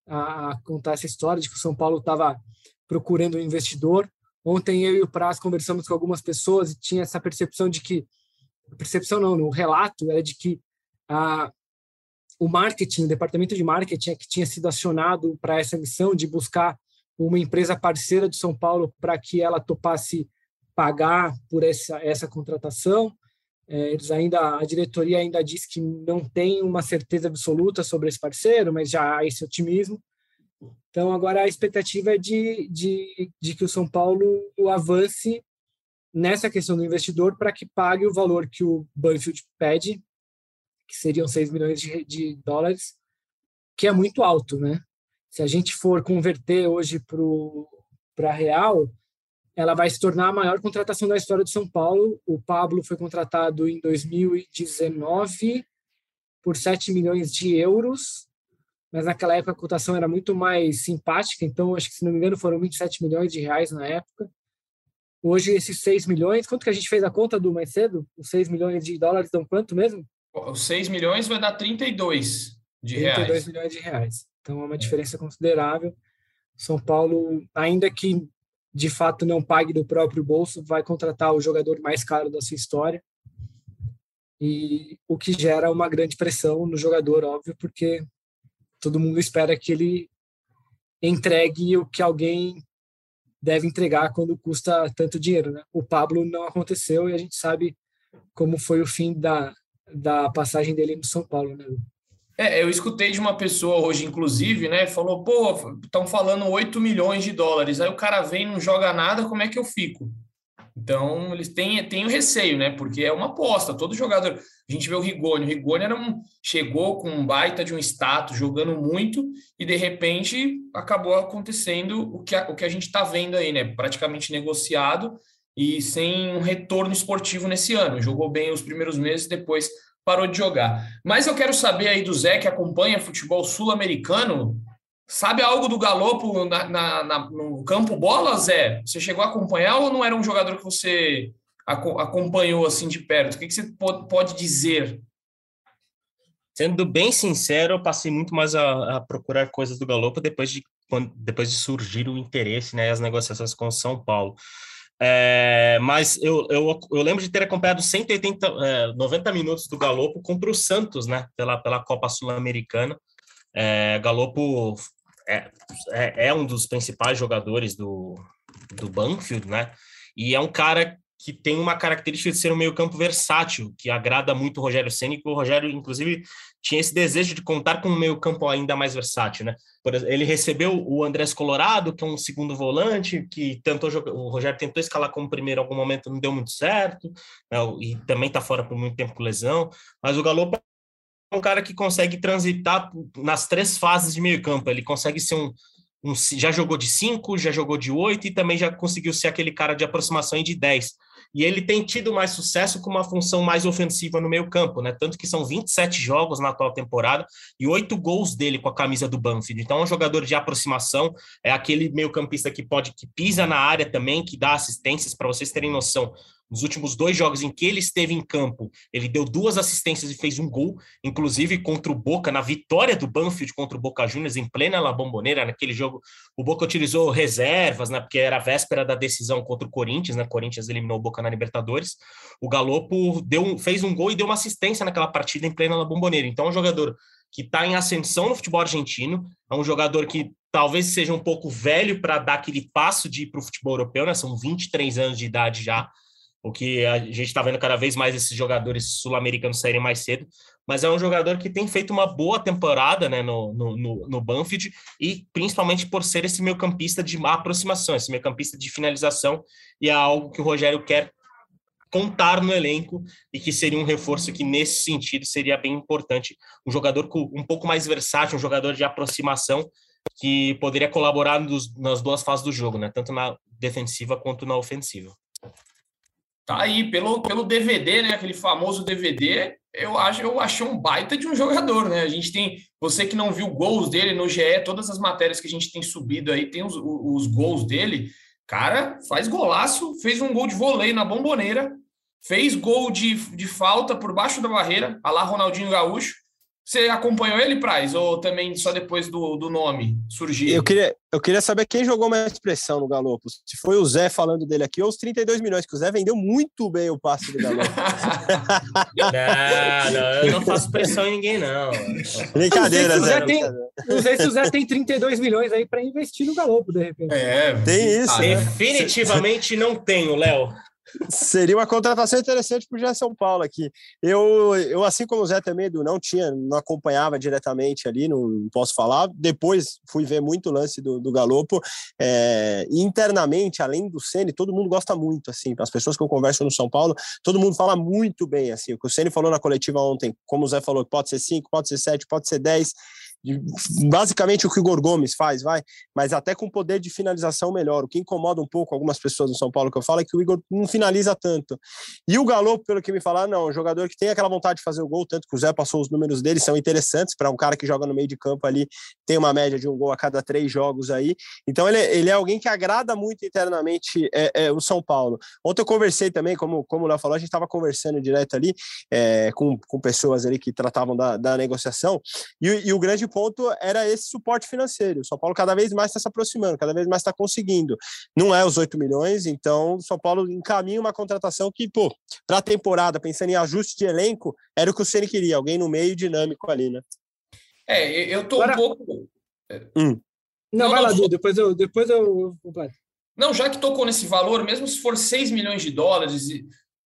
a contar essa história de que o São Paulo estava procurando um investidor. Ontem eu e o Praz conversamos com algumas pessoas e tinha essa percepção de que percepção não, no relato era de que a o marketing, o departamento de marketing é que tinha sido acionado para essa missão de buscar uma empresa parceira de São Paulo para que ela topasse pagar por essa essa contratação. É, eles ainda a diretoria ainda diz que não tem uma certeza absoluta sobre esse parceiro, mas já há esse otimismo. Então, agora a expectativa é de, de, de que o São Paulo avance nessa questão do investidor para que pague o valor que o Banfield pede, que seriam 6 milhões de, de dólares, que é muito alto, né? Se a gente for converter hoje para real, ela vai se tornar a maior contratação da história de São Paulo. O Pablo foi contratado em 2019 por 7 milhões de euros mas naquela época a cotação era muito mais simpática, então acho que, se não me engano, foram 27 milhões de reais na época. Hoje, esses 6 milhões, quanto que a gente fez a conta do mais cedo? Os 6 milhões de dólares dão quanto mesmo? Os 6 milhões vai dar 32 de 32 reais. 32 milhões de reais. Então, é uma diferença considerável. São Paulo, ainda que de fato não pague do próprio bolso, vai contratar o jogador mais caro da sua história. E o que gera uma grande pressão no jogador, óbvio, porque todo mundo espera que ele entregue o que alguém deve entregar quando custa tanto dinheiro, né? O Pablo não aconteceu e a gente sabe como foi o fim da, da passagem dele no São Paulo, né? É, eu escutei de uma pessoa hoje, inclusive, né? Falou, pô, estão falando 8 milhões de dólares. Aí o cara vem não joga nada, como é que eu fico? Então, eles têm, têm o receio, né? Porque é uma aposta. Todo jogador. A gente vê o Rigoni. O Rigoni era um, chegou com um baita de um status, jogando muito, e de repente acabou acontecendo o que a, o que a gente está vendo aí, né? Praticamente negociado e sem um retorno esportivo nesse ano. Jogou bem os primeiros meses, depois parou de jogar. Mas eu quero saber aí do Zé, que acompanha futebol sul-americano, Sabe algo do Galopo na, na, na, no campo bola, Zé? Você chegou a acompanhar ou não era um jogador que você acompanhou assim de perto? O que, que você pode dizer? Sendo bem sincero, eu passei muito mais a, a procurar coisas do Galopo depois de, quando, depois de surgir o interesse né, as negociações com o São Paulo. É, mas eu, eu, eu, lembro de ter acompanhado 180, é, 90 minutos do Galopo contra o Santos, né? Pela, pela Copa Sul-Americana. É, Galopo é, é, é, um dos principais jogadores do, do Banfield, né? E é um cara que tem uma característica de ser um meio-campo versátil, que agrada muito o Rogério Ceni, que o Rogério, inclusive, tinha esse desejo de contar com um meio-campo ainda mais versátil, né? Exemplo, ele recebeu o Andrés Colorado, que é um segundo volante, que tentou jogar, o Rogério tentou escalar como primeiro em algum momento, não deu muito certo, né? e também está fora por muito tempo com lesão, mas o Galo um cara que consegue transitar nas três fases de meio-campo, ele consegue ser um, um, já jogou de 5, já jogou de 8 e também já conseguiu ser aquele cara de aproximação de 10 e ele tem tido mais sucesso com uma função mais ofensiva no meio campo, né? Tanto que são 27 jogos na atual temporada e oito gols dele com a camisa do Banfield. Então é um jogador de aproximação, é aquele meio campista que pode, que pisa na área também, que dá assistências, para vocês terem noção. Nos últimos dois jogos em que ele esteve em campo, ele deu duas assistências e fez um gol, inclusive contra o Boca, na vitória do Banfield contra o Boca Juniors, em plena La Bombonera, naquele jogo. O Boca utilizou reservas, né, porque era a véspera da decisão contra o Corinthians, né? O Corinthians eliminou o Boca na Libertadores. O Galopo deu, fez um gol e deu uma assistência naquela partida em plena La Bombonera. Então, é um jogador que está em ascensão no futebol argentino, é um jogador que talvez seja um pouco velho para dar aquele passo de ir para o futebol europeu, né? São 23 anos de idade já o que a gente está vendo cada vez mais esses jogadores sul-americanos saírem mais cedo, mas é um jogador que tem feito uma boa temporada né, no, no, no, no Banfield. E principalmente por ser esse meio campista de aproximação, esse meio campista de finalização, e é algo que o Rogério quer contar no elenco. E que seria um reforço que nesse sentido seria bem importante, um jogador um pouco mais versátil, um jogador de aproximação que poderia colaborar nos, nas duas fases do jogo, né, tanto na defensiva quanto na ofensiva. Tá aí, pelo, pelo DVD, né? Aquele famoso DVD, eu acho eu achei um baita de um jogador, né? A gente tem. Você que não viu gols dele no GE, todas as matérias que a gente tem subido aí, tem os, os gols dele. Cara, faz golaço, fez um gol de voleio na bomboneira, fez gol de, de falta por baixo da barreira, a lá Ronaldinho Gaúcho. Você acompanhou ele, Praz? Ou também só depois do, do nome surgir? Eu queria, eu queria saber quem jogou mais expressão no Galopo. Se foi o Zé falando dele aqui ou os 32 milhões, que o Zé vendeu muito bem o passe do Galopo. (laughs) não, não, eu não faço pressão em ninguém, não. Brincadeira, Zé. Tem, não sei se o Zé tem 32 milhões aí para investir no Galopo, de repente. É, tem isso. Ah, né? Definitivamente não tenho, Léo. Seria uma contratação interessante para o São Paulo aqui. Eu, eu, assim como o Zé também, não tinha, não acompanhava diretamente ali, não posso falar. Depois fui ver muito o lance do, do Galopo. É, internamente, além do Ceni, todo mundo gosta muito, assim. As pessoas que eu converso no São Paulo, todo mundo fala muito bem, assim. O que o Ceni falou na coletiva ontem, como o Zé falou, pode ser 5, pode ser 7, pode ser 10 basicamente o que o Igor Gomes faz, vai, mas até com poder de finalização melhor. O que incomoda um pouco algumas pessoas no São Paulo que eu falo é que o Igor não finaliza tanto. E o Galo, pelo que me falaram, não, é um jogador que tem aquela vontade de fazer o gol, tanto que o Zé passou os números dele, são interessantes para um cara que joga no meio de campo ali, tem uma média de um gol a cada três jogos aí. Então ele, ele é alguém que agrada muito internamente é, é, o São Paulo. Ontem eu conversei também, como, como o Léo falou, a gente estava conversando direto ali é, com, com pessoas ali que tratavam da, da negociação, e, e o grande ponto era esse suporte financeiro. O São Paulo cada vez mais está se aproximando, cada vez mais está conseguindo. Não é os 8 milhões, então o São Paulo encaminha uma contratação que, pô, para a temporada, pensando em ajuste de elenco, era o que o Ceni queria, alguém no meio dinâmico ali, né? É, eu tô Agora... um pouco. Hum. Não, não, vai lá, depois eu. Depois eu... Não, já que tocou nesse valor, mesmo se for 6 milhões de dólares,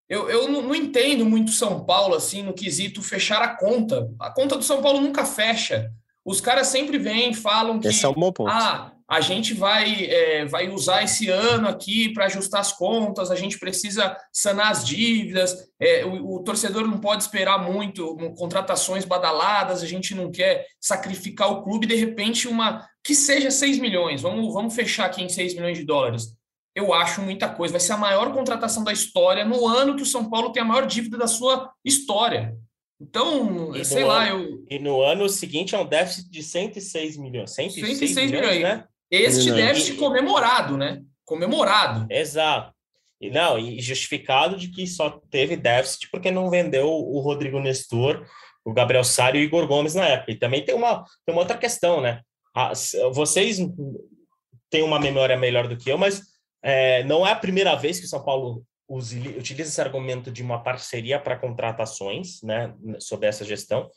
eu, eu não, não, entendo muito São Paulo assim no quesito fechar a conta. A conta do São Paulo nunca fecha. Os caras sempre vêm falam que Esse é um bom ponto. Ah, a gente vai, é, vai usar esse ano aqui para ajustar as contas, a gente precisa sanar as dívidas, é, o, o, torcedor não pode esperar muito, contratações badaladas, a gente não quer sacrificar o clube, de repente, uma que seja 6 milhões, vamos, vamos fechar aqui em 6 milhões de dólares eu acho muita coisa. Vai ser a maior contratação da história no ano que o São Paulo tem a maior dívida da sua história. Então, e sei lá, ano, eu. E no ano seguinte é um déficit de 106 milhões. 106, 106 milhões, milhões, né? Este déficit comemorado, né? Comemorado. Exato. E não, e justificado de que só teve déficit porque não vendeu o Rodrigo Nestor, o Gabriel Sari e o Igor Gomes na época. E também tem uma, tem uma outra questão, né? vocês têm uma memória melhor do que eu, mas é, não é a primeira vez que o São Paulo utiliza esse argumento de uma parceria para contratações, né, sob essa gestão.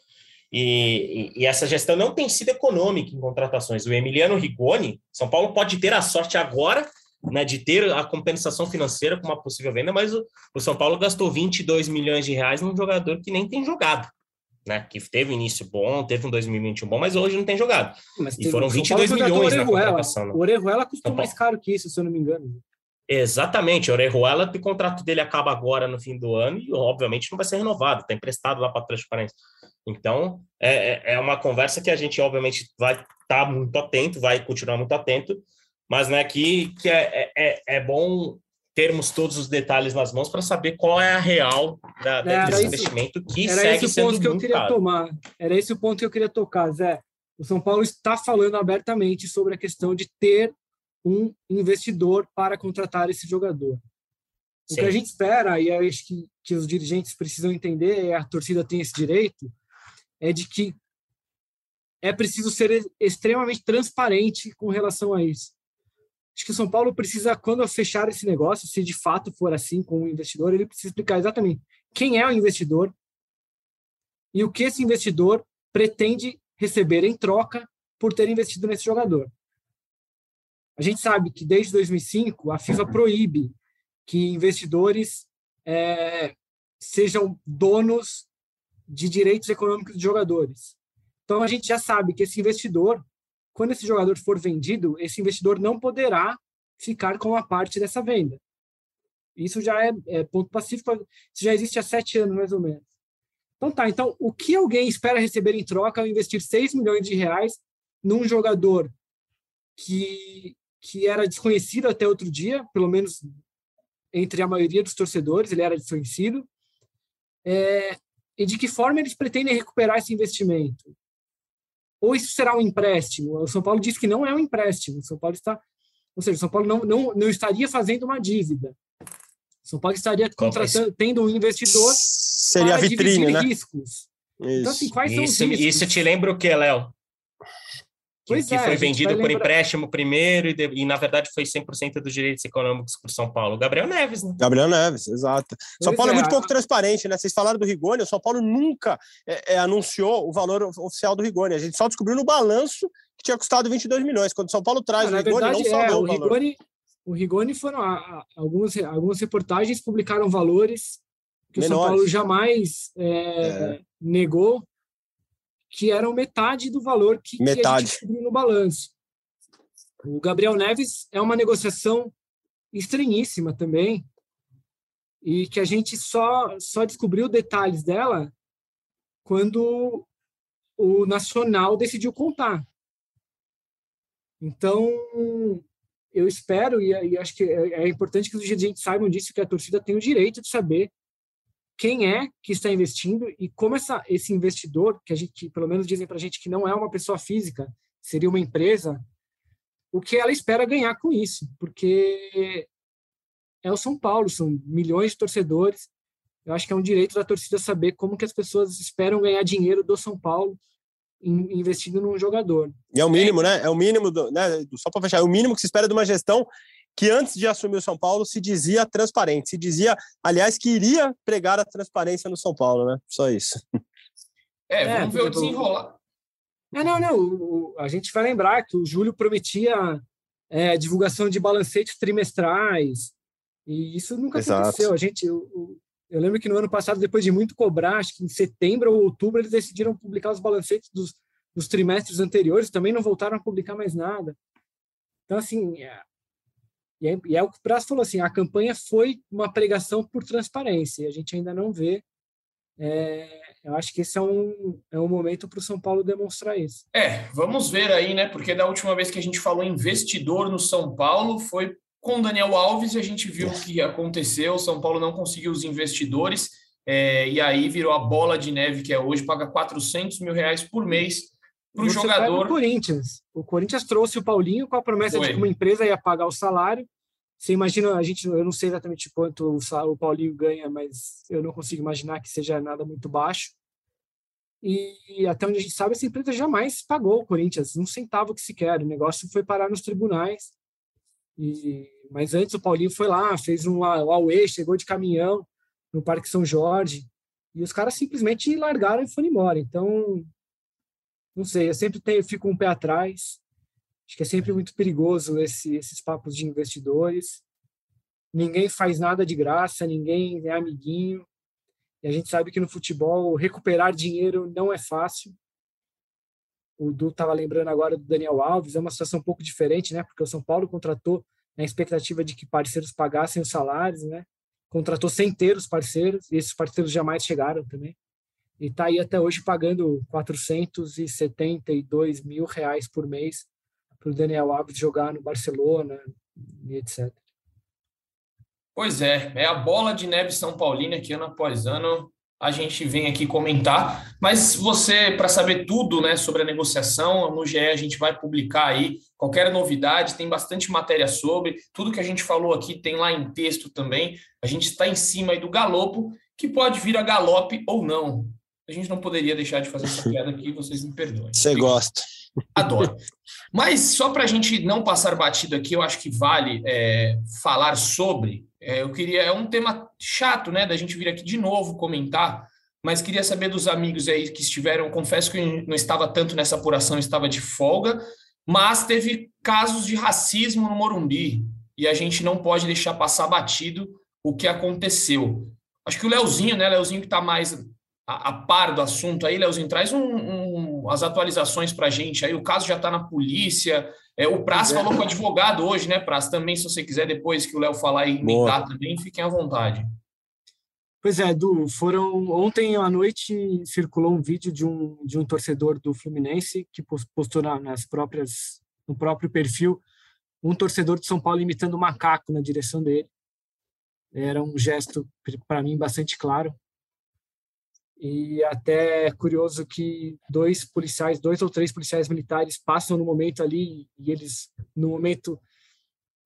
E, e, e, essa gestão não tem sido econômica em contratações. O Emiliano Rigoni, São Paulo pode ter a sorte agora né, de ter a compensação financeira com uma possível venda, mas o, o, São Paulo gastou 22 milhões de reais num jogador que nem tem jogado. Né, que teve início bom, teve um 2021 bom, mas hoje não tem jogado. Mas e foram 22 milhões na contratação. Né? O Orejuela custou mais caro que isso, se eu não me engano. Exatamente, o Orejuela, o contrato dele acaba agora no fim do ano e obviamente não vai ser renovado, está emprestado lá para a Transparência. Então, é, é, é uma conversa que a gente obviamente vai estar tá muito atento, vai continuar muito atento, mas né, que, que é, é, é bom termos todos os detalhes nas mãos para saber qual é a real da, é, desse investimento que era segue esse o ponto que eu queria caro. tomar. Era esse o ponto que eu queria tocar, Zé. O São Paulo está falando abertamente sobre a questão de ter um investidor para contratar esse jogador. O Sim. que a gente espera, e acho que, que os dirigentes precisam entender, e a torcida tem esse direito, é de que é preciso ser extremamente transparente com relação a isso. Acho que o São Paulo precisa, quando fechar esse negócio, se de fato for assim com o investidor, ele precisa explicar exatamente quem é o investidor e o que esse investidor pretende receber em troca por ter investido nesse jogador. A gente sabe que desde 2005 a FIFA proíbe que investidores é, sejam donos de direitos econômicos de jogadores. Então a gente já sabe que esse investidor, quando esse jogador for vendido, esse investidor não poderá ficar com a parte dessa venda. Isso já é, é ponto pacífico, isso já existe há sete anos mais ou menos. Então tá, então o que alguém espera receber em troca ao investir 6 milhões de reais num jogador que que era desconhecido até outro dia, pelo menos entre a maioria dos torcedores, ele era desconhecido. É, e de que forma eles pretendem recuperar esse investimento? Ou isso será um empréstimo? O São Paulo diz que não é um empréstimo. O São Paulo está, ou seja, o São Paulo não, não, não estaria fazendo uma dívida. O São Paulo estaria contratando, tendo um investidor seria para a vitrine, né? riscos. Então, isso. Então, assim, quais isso, são os riscos? Isso te lembra o que, Léo? Pois que, é, foi vendido por empréstimo primeiro e, de, e, na verdade, foi 100% dos direitos econômicos para São Paulo. Gabriel Neves, né? Gabriel Neves, exato. Pois São Paulo é, é muito pouco transparente, né? Vocês falaram do Rigoni, o São Paulo nunca é, é, anunciou o valor oficial do Rigoni. A gente só descobriu no balanço que tinha custado 22 milhões. Quando o São Paulo traz o Rigoni, verdade, não só é, o, o Rigoni, o Rigoni foram a, a, algumas, algumas reportagens publicaram valores que Menores. o São Paulo jamais é, negou que eram metade do valor que, metade. que a gente descobriu no balanço. O Gabriel Neves é uma negociação estranhíssima também, e que a gente só, só descobriu detalhes dela quando o Nacional decidiu contar. Então, eu espero, e, e acho que é, é importante que os dirigentes saibam disso, que a torcida tem o direito de saber quem é que está investindo e como essa, esse investidor, que a gente, que pelo menos dizem para a gente que não é uma pessoa física, seria uma empresa, o que ela espera ganhar com isso, porque é o São Paulo, são milhões de torcedores. Eu acho que é um direito da torcida saber como que as pessoas esperam ganhar dinheiro do São Paulo investindo num jogador. E é o mínimo, né? É o mínimo, do, né? Só para fechar, é o mínimo que se espera de uma gestão que antes de assumir o São Paulo se dizia transparente, se dizia, aliás, que iria pregar a transparência no São Paulo, né? Só isso. É, vamos é, ver o desenrolar. É, não, não. O, a gente vai lembrar que o Júlio prometia é, divulgação de balancetes trimestrais, e isso nunca Exato. aconteceu. A gente, eu, eu, lembro que no ano passado, depois de muito cobrar, acho que em setembro ou outubro, eles decidiram publicar os balancetes dos, dos trimestres anteriores, também não voltaram a publicar mais nada. Então, assim, é, e é, e o que o Prazo falou assim: a campanha foi uma pregação por transparência, e a gente ainda não vê é, eu acho que esse é um, é um momento para o São Paulo demonstrar isso. É, vamos ver aí, né? Porque da última vez que a gente falou investidor no São Paulo foi com Daniel Alves e a gente viu o que aconteceu. O São Paulo não conseguiu os investidores é, e aí virou a bola de neve que é hoje, paga 400 mil reais por mês para o jogador. O Corinthians. O Corinthians trouxe o Paulinho com a promessa foi. de que uma empresa ia pagar o salário você imagina, a gente, eu não sei exatamente quanto o Paulinho ganha, mas eu não consigo imaginar que seja nada muito baixo. E até onde a gente sabe, essa empresa jamais pagou o Corinthians, um centavo que sequer. O negócio foi parar nos tribunais. E Mas antes o Paulinho foi lá, fez um Huawei, chegou de caminhão no Parque São Jorge, e os caras simplesmente largaram e foram embora. Então, não sei, eu sempre tenho, fico um pé atrás. Acho que é sempre muito perigoso esse, esses papos de investidores. Ninguém faz nada de graça, ninguém é amiguinho. E a gente sabe que no futebol recuperar dinheiro não é fácil. O Du estava lembrando agora do Daniel Alves, é uma situação um pouco diferente, né? Porque o São Paulo contratou na expectativa de que parceiros pagassem os salários, né? Contratou sem ter os parceiros, e esses parceiros jamais chegaram também. E está aí até hoje pagando 472 mil reais por mês para o Daniel Alves jogar no Barcelona e etc. Pois é, é a bola de neve São Paulina que ano após ano a gente vem aqui comentar. Mas você, para saber tudo né, sobre a negociação, no GE a gente vai publicar aí qualquer novidade, tem bastante matéria sobre. Tudo que a gente falou aqui tem lá em texto também. A gente está em cima aí do galopo, que pode vir a galope ou não. A gente não poderia deixar de fazer essa (laughs) piada aqui, vocês me perdoem. Você gosta. Adoro. Mas só para a gente não passar batido aqui, eu acho que vale é, falar sobre. É, eu queria. É um tema chato, né? Da gente vir aqui de novo comentar, mas queria saber dos amigos aí que estiveram. Confesso que não estava tanto nessa apuração, estava de folga, mas teve casos de racismo no Morumbi e a gente não pode deixar passar batido o que aconteceu. Acho que o Leozinho, né? Leozinho que está mais a, a, par do assunto aí, Leozinho, traz um, um, as atualizações para a gente. Aí o caso já está na polícia. É, o Praz é. falou com o advogado hoje, né, Praz? Também, se você quiser, depois que o Léo falar e imitar também, fiquem à vontade. Pois é, Du, foram ontem à noite circulou um vídeo de um, de um torcedor do Fluminense que postou nas próprias no próprio perfil um torcedor de São Paulo imitando um macaco na direção dele. Era um gesto para mim bastante claro. E até é curioso que dois policiais, dois ou três policiais militares passam no momento ali e eles, no momento,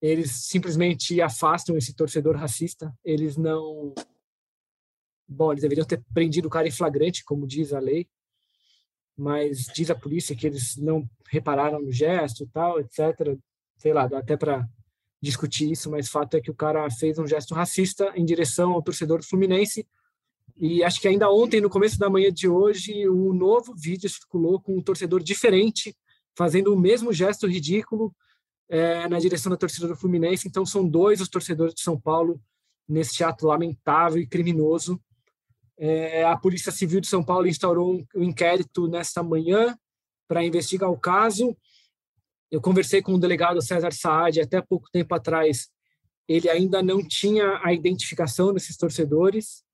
eles simplesmente afastam esse torcedor racista. Eles não. Bom, eles deveriam ter prendido o cara em flagrante, como diz a lei, mas diz a polícia que eles não repararam no gesto, tal, etc. Sei lá, dá até para discutir isso, mas fato é que o cara fez um gesto racista em direção ao torcedor do Fluminense e acho que ainda ontem, no começo da manhã de hoje, um novo vídeo circulou com um torcedor diferente, fazendo o mesmo gesto ridículo é, na direção da torcida do Fluminense. Então, são dois os torcedores de São Paulo nesse ato lamentável e criminoso. É, a Polícia Civil de São Paulo instaurou um, um inquérito nesta manhã para investigar o caso. Eu conversei com o delegado César Saad até pouco tempo atrás. Ele ainda não tinha a identificação desses torcedores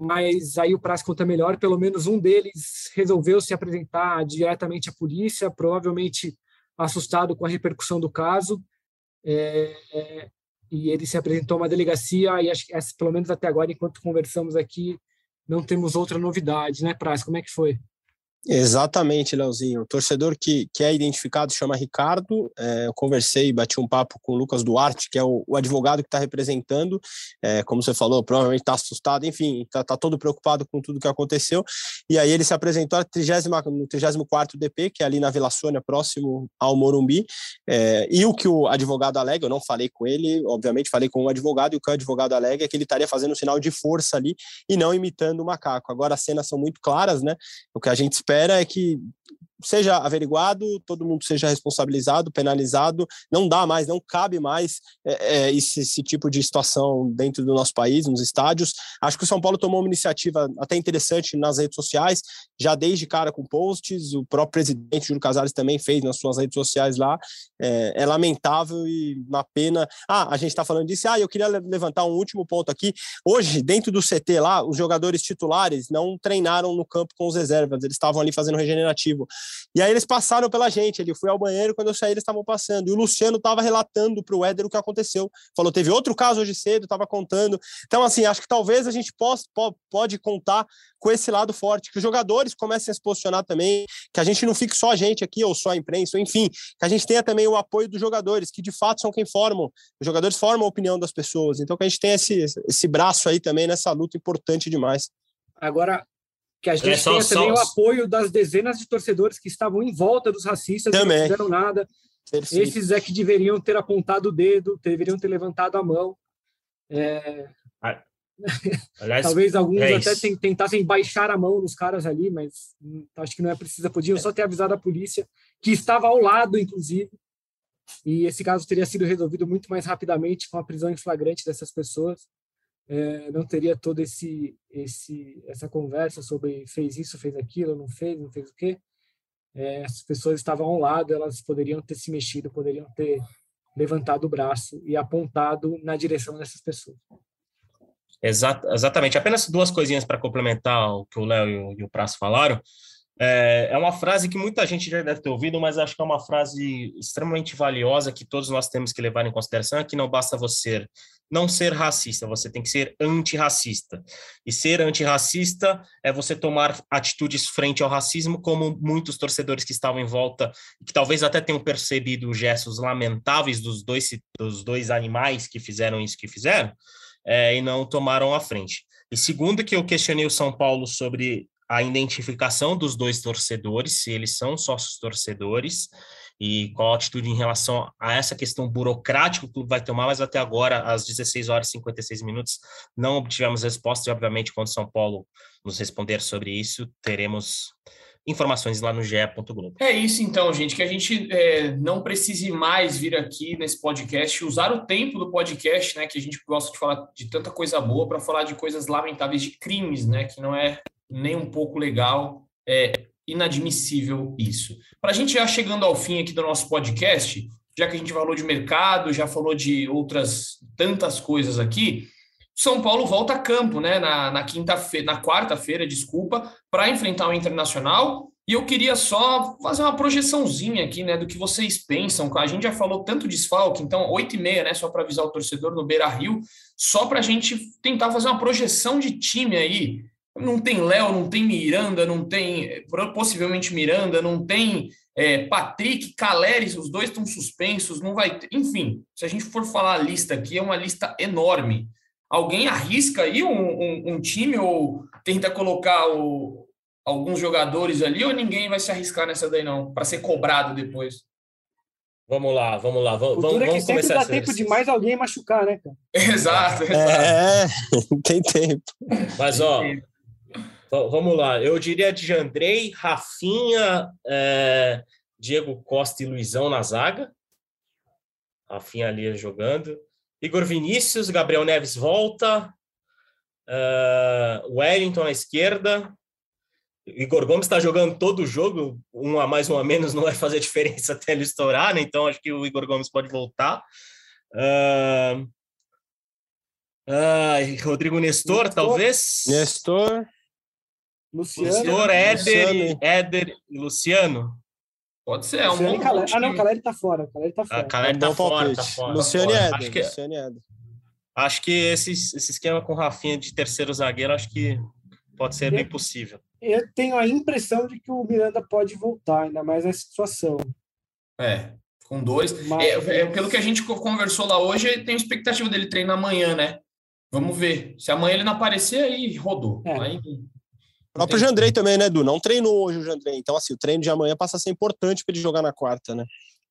mas aí o prazo conta melhor. Pelo menos um deles resolveu se apresentar diretamente à polícia, provavelmente assustado com a repercussão do caso. É, é, e ele se apresentou a uma delegacia e acho que pelo menos até agora, enquanto conversamos aqui, não temos outra novidade, né, Praz? Como é que foi? Exatamente, Leozinho. O torcedor que, que é identificado chama Ricardo. É, eu conversei, bati um papo com o Lucas Duarte, que é o, o advogado que está representando. É, como você falou, provavelmente está assustado, enfim, está tá todo preocupado com tudo que aconteceu. E aí ele se apresentou no 34 DP, que é ali na Vila Sônia, próximo ao Morumbi. É, e o que o advogado alega, eu não falei com ele, obviamente falei com o advogado, e o que o advogado alega é que ele estaria fazendo um sinal de força ali e não imitando o macaco. Agora as cenas são muito claras, né? O que a gente espera espera é que seja averiguado, todo mundo seja responsabilizado, penalizado. Não dá mais, não cabe mais é, é, esse, esse, tipo de situação dentro do nosso país, nos estádios. Acho que o São Paulo tomou uma iniciativa até interessante nas redes sociais, já desde cara com posts. O próprio presidente Júlio Casares também fez nas suas redes sociais lá. É, é lamentável e uma pena. Ah, a gente está falando disso. Ah, eu queria levantar um último ponto aqui. Hoje, dentro do CT lá, os jogadores titulares não treinaram no campo com os reservas, eles estavam ali fazendo regenerativo. E aí eles passaram pela gente. Ele foi ao banheiro, quando eu saí, eles estavam passando. E o Luciano estava relatando para o Éder o que aconteceu. Falou: teve outro caso hoje cedo, estava contando. Então, assim, acho que talvez a gente possa, pode contar com esse lado forte, que os jogadores comecem a se posicionar também, que a gente não fique só a gente aqui, ou só a imprensa, enfim, que a gente tenha também o apoio dos jogadores, que de fato são quem formam. Os jogadores formam a opinião das pessoas. Então, que a gente tenha esse, esse braço aí também nessa luta importante demais. Agora, que a gente é, tenha também o apoio das dezenas de torcedores que estavam em volta dos racistas também. não fizeram nada. Perfeito. Esses é que deveriam ter apontado o dedo, deveriam ter levantado a mão. É... (laughs) Aliás, Talvez alguns é até tentassem baixar a mão nos caras ali, mas hum, acho que não é preciso. Podiam só ter avisado a polícia, que estava ao lado, inclusive. E esse caso teria sido resolvido muito mais rapidamente com a prisão em flagrante dessas pessoas. É, não teria todo esse, esse essa conversa sobre fez isso, fez aquilo, não fez, não fez o quê. É, as pessoas estavam ao lado, elas poderiam ter se mexido, poderiam ter levantado o braço e apontado na direção dessas pessoas. Exat, exatamente. Apenas duas coisinhas para complementar o que o Léo e o Prazo falaram. É, é, uma frase que muita gente já deve ter ouvido, mas acho que é uma frase extremamente valiosa que todos nós temos que levar em consideração, é que não basta você não ser racista, você tem que ser antirracista. E ser antirracista é você tomar atitudes frente ao racismo, como muitos torcedores que estavam em volta, que talvez até tenham percebido os gestos lamentáveis dos dois, dos dois animais que fizeram isso que fizeram, é, e não tomaram a frente. E segundo que eu questionei o São Paulo sobre a identificação dos dois torcedores, se eles são sócios torcedores, e qual a atitude em relação a essa questão burocrática que o clube vai tomar, mas até agora, às 16 horas e 56 minutos, não obtivemos resposta, e obviamente, quando São Paulo nos responder sobre isso, teremos informações lá no ge.globo. É isso então, gente, que a gente é, não precise mais vir aqui nesse podcast, usar o tempo do podcast, né, que a gente gosta de falar de tanta coisa boa, para falar de coisas lamentáveis, de crimes, né, que não é nem um pouco legal, é inadmissível isso. Para a gente já chegando ao fim aqui do nosso podcast, já que a gente falou de mercado, já falou de outras tantas coisas aqui, são Paulo volta a campo, né? Na, na quinta-feira, na quarta-feira, desculpa, para enfrentar o Internacional. E eu queria só fazer uma projeçãozinha aqui, né, do que vocês pensam. A gente já falou tanto desfalque, então oito e meia, né, só para avisar o torcedor no Beira Rio, só para a gente tentar fazer uma projeção de time aí. Não tem Léo, não tem Miranda, não tem possivelmente Miranda, não tem é, Patrick, Caleri, os dois estão suspensos, não vai ter. Enfim, se a gente for falar a lista aqui, é uma lista enorme. Alguém arrisca aí um, um, um time ou tenta colocar o, alguns jogadores ali ou ninguém vai se arriscar nessa daí não, para ser cobrado depois? Vamos lá, vamos lá, vamos, o vamos, é que sempre dá tempo de mais alguém machucar, né, cara? Exato, (laughs) exato. É, (laughs) tem tempo. Mas, ó, vamos lá, eu diria de Jandrei, Rafinha, é, Diego Costa e Luizão na zaga. Rafinha ali jogando. Igor Vinícius, Gabriel Neves volta, uh, Wellington à esquerda. Igor Gomes está jogando todo o jogo, um a mais, um a menos, não vai fazer (laughs) diferença até ele estourar, né? Então acho que o Igor Gomes pode voltar. Uh, uh, Rodrigo Nestor, Nestor, talvez. Nestor. Luciano. Nestor, Éder, Éder e Luciano. Pode ser, é um bom, Ah, não, o Caleri tá fora. O Caleri tá fora. A Caleri tá, fora, tá fora. Luciano e Éder. Acho que, Luciano Éder. Acho que esse, esse esquema com o Rafinha de terceiro zagueiro, acho que pode ser eu, bem possível. Eu tenho a impressão de que o Miranda pode voltar, ainda mais nessa situação. É, com dois. Mas... É, é, pelo que a gente conversou lá hoje, tem expectativa dele treinar amanhã, né? Vamos ver. Se amanhã ele não aparecer, aí rodou. É. Aí o próprio Jandrei também, né, Edu? Não treinou hoje o Jandrei. Então, assim, o treino de amanhã passa a ser importante para ele jogar na quarta, né?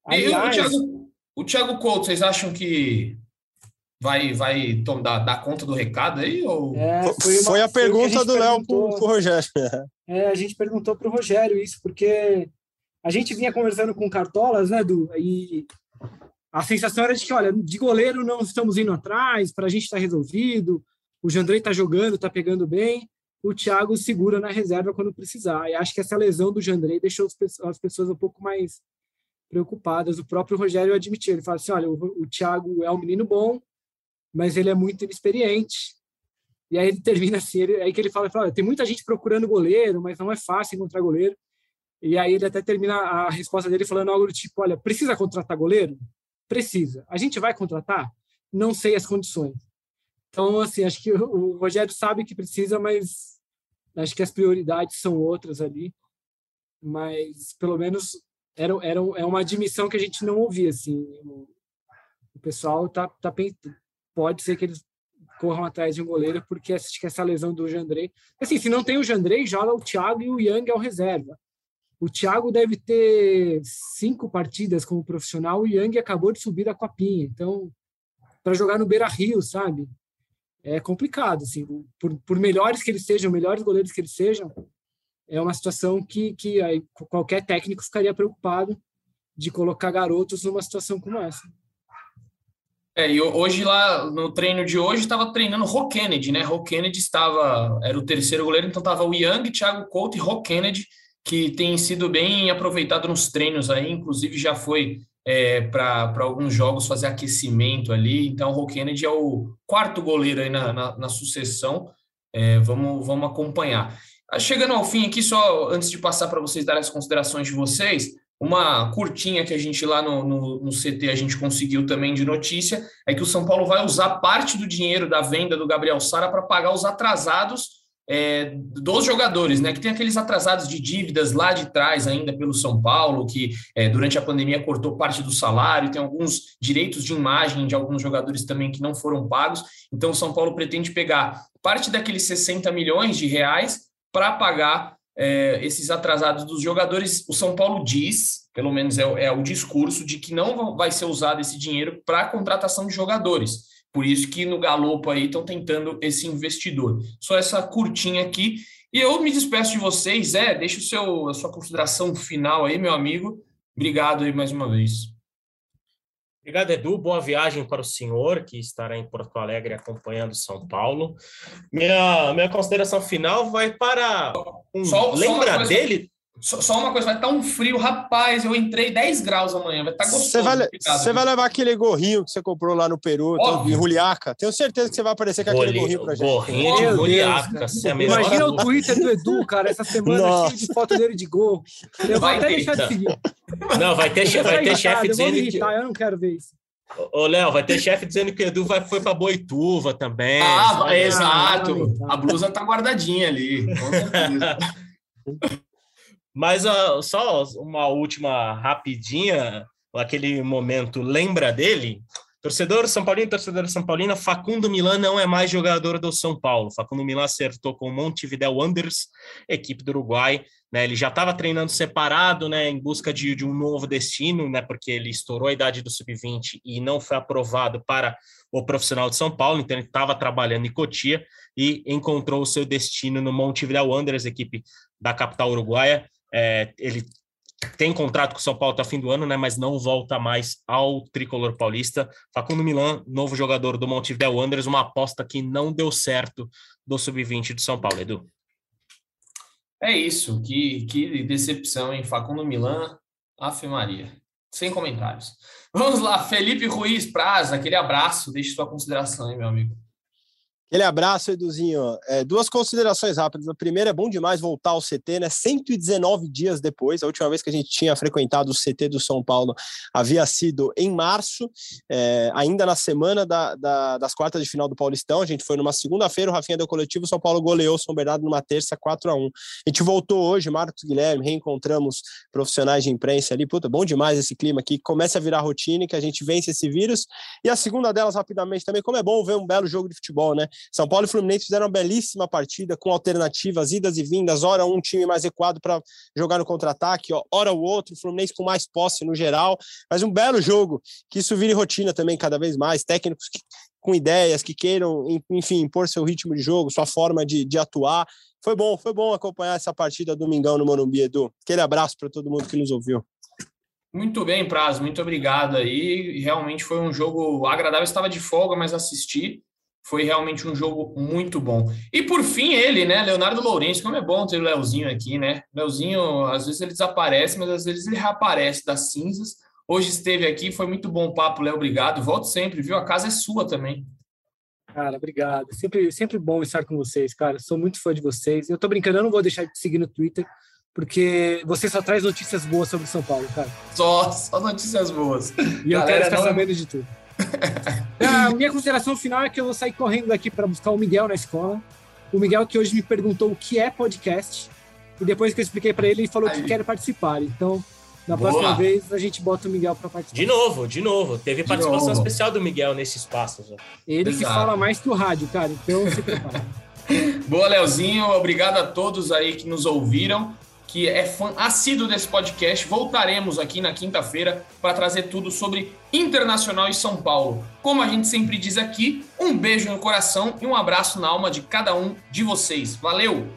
Aliás... o, Thiago, o Thiago Couto, vocês acham que vai, vai dar, dar conta do recado aí? Ou... É, foi, uma, foi, a pergunta a do Léo pro, pro Rogério. (laughs) É, a gente perguntou pro Rogério isso, porque a gente vinha conversando com Cartolas, né, Edu? E a sensação era de que, olha, de goleiro não estamos indo atrás, para a gente está resolvido, o Jandrei está jogando, está pegando bem o Thiago segura na reserva quando precisar. E acho que essa lesão do Jandrei deixou as pessoas um pouco mais preocupadas. O próprio Rogério admitiu, ele fala assim, olha, o, Thiago é um menino bom, mas ele é muito inexperiente. E aí ele termina assim, ele, aí que ele fala, fala tem muita gente procurando goleiro, mas não é fácil encontrar goleiro. E aí ele até termina a resposta dele falando algo do tipo, olha, precisa contratar goleiro? Precisa. A gente vai contratar? Não sei as condições. Então, assim, acho que o Rogério sabe que precisa, mas acho que as prioridades são outras ali. Mas, pelo menos, era, era, é uma admissão que a gente não ouvia, assim. O, o pessoal tá, tá pode ser que eles corram atrás de um goleiro, porque acho que essa lesão do Jandrei... Assim, se não tem o Jandrei, joga o Thiago e o Yang ao reserva. O Thiago deve ter cinco partidas como profissional. O Yang acabou de subir da copinha. Então, para jogar no Beira Rio, sabe? É complicado. Assim, por, por melhores que eles sejam, melhores goleiros que eles sejam, é uma situação que, que qualquer técnico ficaria preocupado de colocar garotos numa situação como essa. É, e hoje lá no treino de hoje estava treinando Ro Kennedy, né? Ro Kennedy estava, era o terceiro goleiro, então estava o Young, Thiago Couto e Ro Kennedy, que tem sido bem aproveitado nos treinos aí, inclusive já foi é, para alguns jogos fazer aquecimento ali. Então o Kennedy é o quarto goleiro aí na, na, na sucessão. É, vamos, vamos acompanhar. Chegando ao fim aqui, só antes de passar para vocês darem as considerações de vocês, uma curtinha que a gente lá no, no, no, CT a gente conseguiu também de notícia é que o São Paulo vai usar parte do dinheiro da venda do Gabriel Sara para pagar os atrasados é, dos jogadores, né? Que tem aqueles atrasados de dívidas lá de trás ainda pelo São Paulo, que é, durante a pandemia cortou parte do salário, tem alguns direitos de imagem de alguns jogadores também que não foram pagos. Então o São Paulo pretende pegar parte daqueles 60 milhões de reais para pagar é, esses atrasados dos jogadores, o São Paulo diz, pelo menos é, é o discurso, de que não vai ser usado esse dinheiro para contratação de jogadores. Por isso que no Galopo aí estão tentando esse investidor. Só essa curtinha aqui. E eu me despeço de vocês. É, deixa o seu, a sua consideração final aí, meu amigo. Obrigado aí mais uma vez. Obrigado, Edu. Boa viagem para o senhor, que estará em Porto Alegre acompanhando São Paulo. Minha, minha consideração final vai para. Um, só, lembra só dele? Só, uma coisa, vai estar um frio, rapaz. Eu entrei 10 graus amanhã, vai estar gostoso. Você vai, vai levar aquele gorrinho que você comprou lá no Peru, em Juliaca. Tenho certeza que você vai aparecer com aquele gorrinho pra gente. Gorrinho de Juliaca. É Imagina o Twitter do Edu, cara, essa semana cheio de foto dele de gol. Eu vai vou até deixar de seguir. Não, vai ter, vai ter chefe dizendo que. Eu não quero ver isso. Ô, Léo, vai ter chefe dizendo que o Edu vai, foi para Boituva também. Ah, vai, exato. A blusa tá guardadinha ali. Com certeza. (laughs) Mas uh, só uma última rapidinha, aquele momento, lembra dele? Torcedor São Paulino, torcedor São Paulina, Facundo Milan não é mais jogador do São Paulo. Facundo Milan acertou com o Montevideo Wanderers, equipe do Uruguai. Né, ele já estava treinando separado, né, em busca de, de, um novo destino, né, porque ele estourou a idade do sub-20 e não foi aprovado para o profissional de São Paulo, então ele estava trabalhando em Cotia e encontrou o seu destino no Montevideo Wanderers, equipe da capital uruguaia. É, ele tem contrato com o São Paulo até o fim do ano, né, mas não volta mais ao tricolor paulista. Facundo Milan, novo jogador do Montevideo Wanderers, uma aposta que não deu certo do sub-20 do São Paulo, Edu. É isso, que, que decepção, em Facundo Milan, Afe Maria. Sem comentários. Vamos lá, Felipe Ruiz Praza, aquele abraço, deixe sua consideração meu amigo. Aquele abraço, Eduzinho. É, duas considerações rápidas. A primeira é bom demais voltar ao CT, né? 119 dias depois. A última vez que a gente tinha frequentado o CT do São Paulo havia sido em março, é, ainda na semana da, da, das quartas de final do Paulistão. A gente foi numa segunda-feira, o Rafinha deu coletivo, o São Paulo goleou o São Bernardo numa terça, 4 a 1 A gente voltou hoje, Marcos Guilherme, reencontramos profissionais de imprensa ali. Puta, bom demais esse clima aqui. Começa a virar rotina, que a gente vence esse vírus. E a segunda delas, rapidamente, também, como é bom ver um belo jogo de futebol, né? São Paulo e Fluminense fizeram uma belíssima partida com alternativas, idas e vindas, hora um time mais equado para jogar no contra-ataque, hora o outro, Fluminense com mais posse no geral, mas um belo jogo, que isso vire rotina também cada vez mais, técnicos que, com ideias, que queiram, enfim, impor seu ritmo de jogo, sua forma de, de atuar. Foi bom, foi bom acompanhar essa partida domingão no Morumbi, Edu. Aquele abraço para todo mundo que nos ouviu. Muito bem, Praz, muito obrigado aí. Realmente foi um jogo agradável. Estava de folga, mas assisti. Foi realmente um jogo muito bom. E por fim, ele, né? Leonardo Lourenço, como é bom ter o Leozinho aqui, né? Leozinho, às vezes ele desaparece, mas às vezes ele reaparece das cinzas. Hoje esteve aqui, foi muito bom o papo, Léo. Obrigado. Volte sempre, viu? A casa é sua também. Cara, obrigado. Sempre, sempre bom estar com vocês, cara. Sou muito fã de vocês. Eu tô brincando, eu não vou deixar de seguir no Twitter, porque você só traz notícias boas sobre São Paulo, cara. Só, só notícias boas. E eu quero ficar não... sabendo de tudo. (laughs) A minha consideração final é que eu vou sair correndo daqui para buscar o Miguel na escola. O Miguel que hoje me perguntou o que é podcast. E depois que eu expliquei para ele, ele falou Aí. que quer participar. Então, na Boa. próxima vez, a gente bota o Miguel para participar. De novo, de novo. Teve de participação novo. especial do Miguel nesse espaço. Já. Ele Exato. que fala mais que o rádio, cara. Então, se (laughs) prepara. Boa, Leozinho. Obrigado a todos aí que nos ouviram que é fã assíduo desse podcast. Voltaremos aqui na quinta-feira para trazer tudo sobre Internacional e São Paulo. Como a gente sempre diz aqui, um beijo no coração e um abraço na alma de cada um de vocês. Valeu!